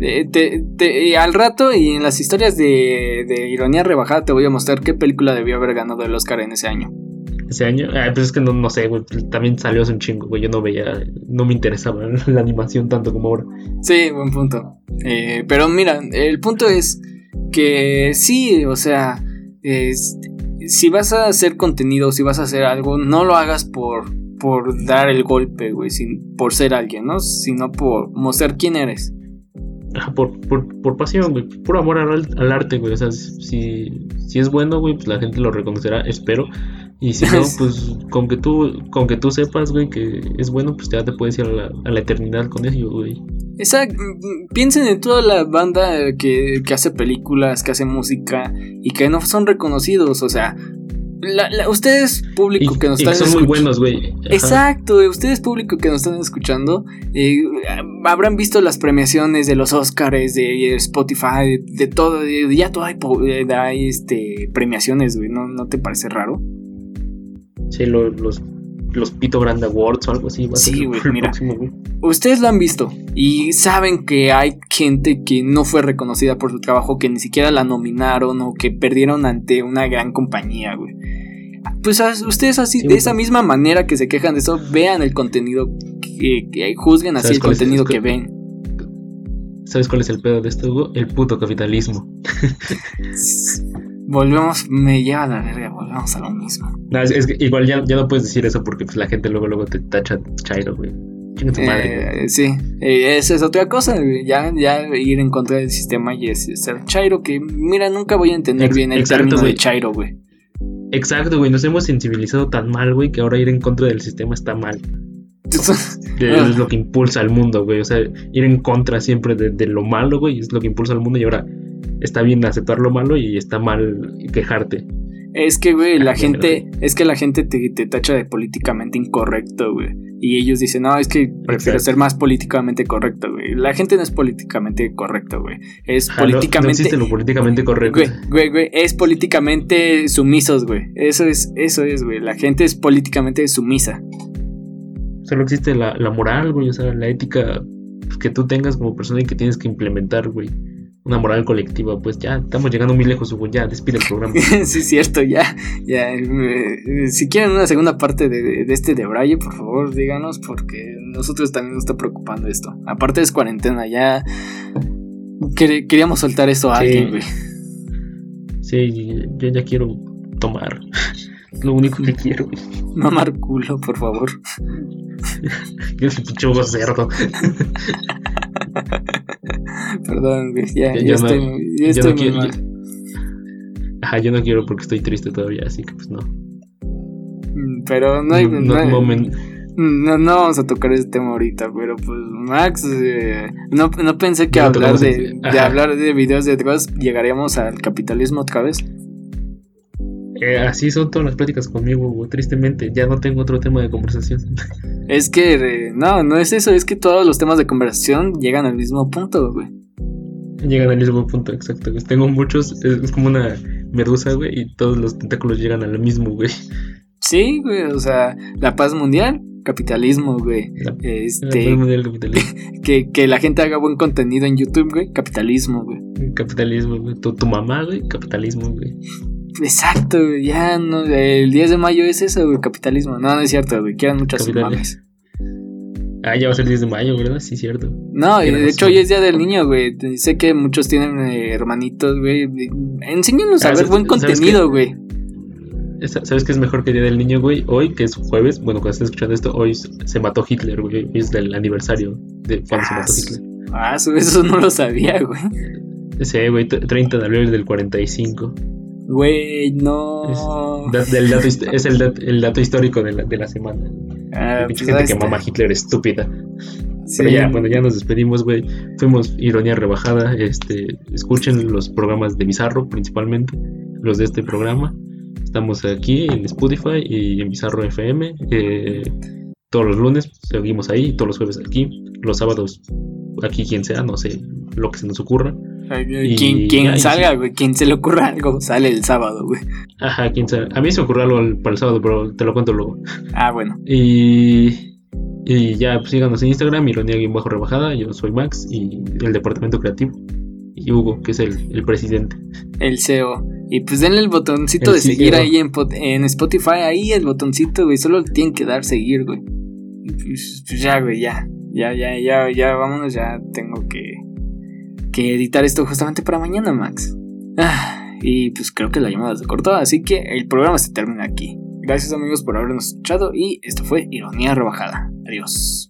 [SPEAKER 2] Te, al rato y en las historias de, ironía rebajada te voy a mostrar qué película debió haber ganado el Oscar en ese año.
[SPEAKER 1] Ese año, ah, pues es que no, no sé, güey. También salió hace un chingo, güey. Yo no veía, no me interesaba (laughs) la animación tanto como ahora.
[SPEAKER 2] Sí, buen punto. Eh, pero mira, el punto es que sí, o sea, si vas a hacer contenido, si vas a hacer algo, no lo hagas por, por dar el golpe, güey, sin, por ser alguien, ¿no? Sino por mostrar quién eres
[SPEAKER 1] por, por, por pasión, güey, por amor al, arte, güey. O sea, si, si es bueno, güey, pues la gente lo reconocerá, espero. Y si no, (laughs) pues con que tú, con que tú sepas, güey, que es bueno, pues ya te puedes ir a la, a la eternidad con ello, güey.
[SPEAKER 2] Exacto. Piensen en toda la banda que, que hace películas, que hace música y que no son reconocidos. O sea, ustedes, público que nos están
[SPEAKER 1] escuchando. son muy buenos, güey.
[SPEAKER 2] Exacto, ustedes, público que nos están escuchando, eh, habrán visto las premiaciones de los Oscars, de Spotify, de, todo. ya todo hay, hay, este, premiaciones, güey. ¿No, te parece raro?
[SPEAKER 1] Sí, los, los Pito Grand Awards o algo así.
[SPEAKER 2] Sí, güey, (laughs) mira. Ustedes lo han visto y saben que hay gente que no fue reconocida por su trabajo, que ni siquiera la nominaron o que perdieron ante una gran compañía, güey. Pues ustedes así, de esa misma manera que se quejan de eso, vean el contenido, que, juzguen así el contenido que ven.
[SPEAKER 1] ¿Sabes cuál es el pedo de esto, Hugo? El puto capitalismo. (laughs)
[SPEAKER 2] volvemos, me lleva a la verga, volvemos a lo mismo.
[SPEAKER 1] es, que igual ya, no puedes decir eso porque pues, la gente luego luego te tacha chairo, güey.
[SPEAKER 2] Eh, sí, eh, esa es otra cosa, ya, ya ir en contra del sistema y es ser chairo, que mira, nunca voy a entender bien el término de chairo, güey.
[SPEAKER 1] Exacto, güey, nos hemos sensibilizado tan mal, güey, que ahora ir en contra del sistema está mal. es lo que impulsa al mundo, güey. O sea, ir en contra siempre de, lo malo, güey, es lo que impulsa al mundo y ahora está bien aceptar lo malo y está mal quejarte.
[SPEAKER 2] Es que, güey, la gente, es que la gente te, te tacha de políticamente incorrecto, güey. Y ellos dicen, no, es que prefiero ser más políticamente correcto, güey. La gente no es políticamente correcto, güey. Es políticamente. No,
[SPEAKER 1] existe lo políticamente correcto.
[SPEAKER 2] Güey, güey, güey, es políticamente sumisos, güey. Eso es, eso es, güey. La gente es políticamente sumisa.
[SPEAKER 1] Solo existe la, la moral, güey. O sea, la ética que tú tengas como persona y que tienes que implementar, güey una moral colectiva, pues ya estamos llegando muy lejos, Hugo, ya despide el programa. (laughs)
[SPEAKER 2] sí, cierto, ya, ya. Eh, si quieren una segunda parte de, este de Braille, por favor, díganos, porque nosotros también nos está preocupando esto. Aparte es cuarentena, ya queríamos soltar esto a alguien, güey.
[SPEAKER 1] Sí, yo ya quiero tomar. (laughs) Lo único que quiero, güey.
[SPEAKER 2] Mamar culo, por favor. (laughs)
[SPEAKER 1] yo soy pinche cerdo. (laughs)
[SPEAKER 2] Perdón, Ya, ya, estoy, ya estoy muy mal.
[SPEAKER 1] Ajá, yo no quiero porque estoy triste todavía, así que pues no.
[SPEAKER 2] Mm, pero no hay. No, no, no, vamos a tocar ese tema ahorita, pero pues Max, eh, no, no, pensé que hablar de, de, hablar de videos de drogas llegaríamos al capitalismo otra vez.
[SPEAKER 1] Eh, así son todas las pláticas conmigo, tristemente, ya no tengo otro tema de conversación. (laughs)
[SPEAKER 2] Es que, eh, no, no es eso, es que todos los temas de conversación llegan al mismo punto, güey.
[SPEAKER 1] Llegan al mismo punto, exacto. Tengo muchos, es, como una medusa, güey, y todos los tentáculos llegan al mismo, güey.
[SPEAKER 2] Sí, güey, o sea, la paz mundial, capitalismo, güey. este, (laughs) que, que, la gente haga buen contenido en YouTube, güey. Capitalismo, güey.
[SPEAKER 1] Capitalismo, güey. Tu, mamá, güey. Capitalismo, güey.
[SPEAKER 2] Exacto, güey. Ya, no, el 10 de mayo es eso, güey. Capitalismo. No, no es cierto, güey. Quieran muchas mames.
[SPEAKER 1] Ah, ya va a ser el 10 de mayo, ¿verdad? Sí, cierto.
[SPEAKER 2] No, de hecho hoy es Día del Niño, güey. Sé que muchos tienen eh, hermanitos, güey. Enséñanos a ah, ver buen contenido, güey.
[SPEAKER 1] ¿Sabes qué es mejor que Día del Niño, güey? Hoy, que es jueves, bueno, cuando estás escuchando esto, hoy se mató Hitler, güey. Hoy es el aniversario de cuando se mató ah, Hitler.
[SPEAKER 2] Ah, eso no lo sabía, güey.
[SPEAKER 1] Sí, güey, 30 de abril del 45.
[SPEAKER 2] Güey, no.
[SPEAKER 1] Es, del dato, es el, el, dato histórico de la, de la semana. Ah, pues gente que mama Hitler estúpida. Pero ya, bueno, ya nos despedimos, güey. Fuimos Ironía Rebajada. Este, escuchen los programas de Bizarro, principalmente, los de este programa. Estamos aquí en Spotify y en Bizarro FM. Eh, todos los lunes seguimos ahí, todos los jueves aquí, los sábados aquí quien sea, no sé, lo que se nos ocurra.
[SPEAKER 2] Quien, salga, güey, quien se le ocurra algo, sale el sábado, güey.
[SPEAKER 1] Ajá, quien sabe. A mí se me ocurre algo para el sábado, pero te lo cuento luego.
[SPEAKER 2] Ah, bueno.
[SPEAKER 1] Y, y ya, pues síganos en Instagram, ironía bajo rebajada, yo soy Max y el departamento creativo. Y Hugo, que es el, el presidente.
[SPEAKER 2] El CEO. Y pues denle el botoncito de seguir ahí en, en, Spotify, ahí el botoncito, güey, solo tienen que dar seguir, güey. Pues, pues, ya, güey, ya. Ya, ya, ya, ya, vámonos, ya tengo que, que editar esto justamente para mañana, Max. Ah, y pues creo que la llamada se cortó, así que el programa se termina aquí. Gracias amigos por habernos escuchado y esto fue Ironía Rebajada. Adiós.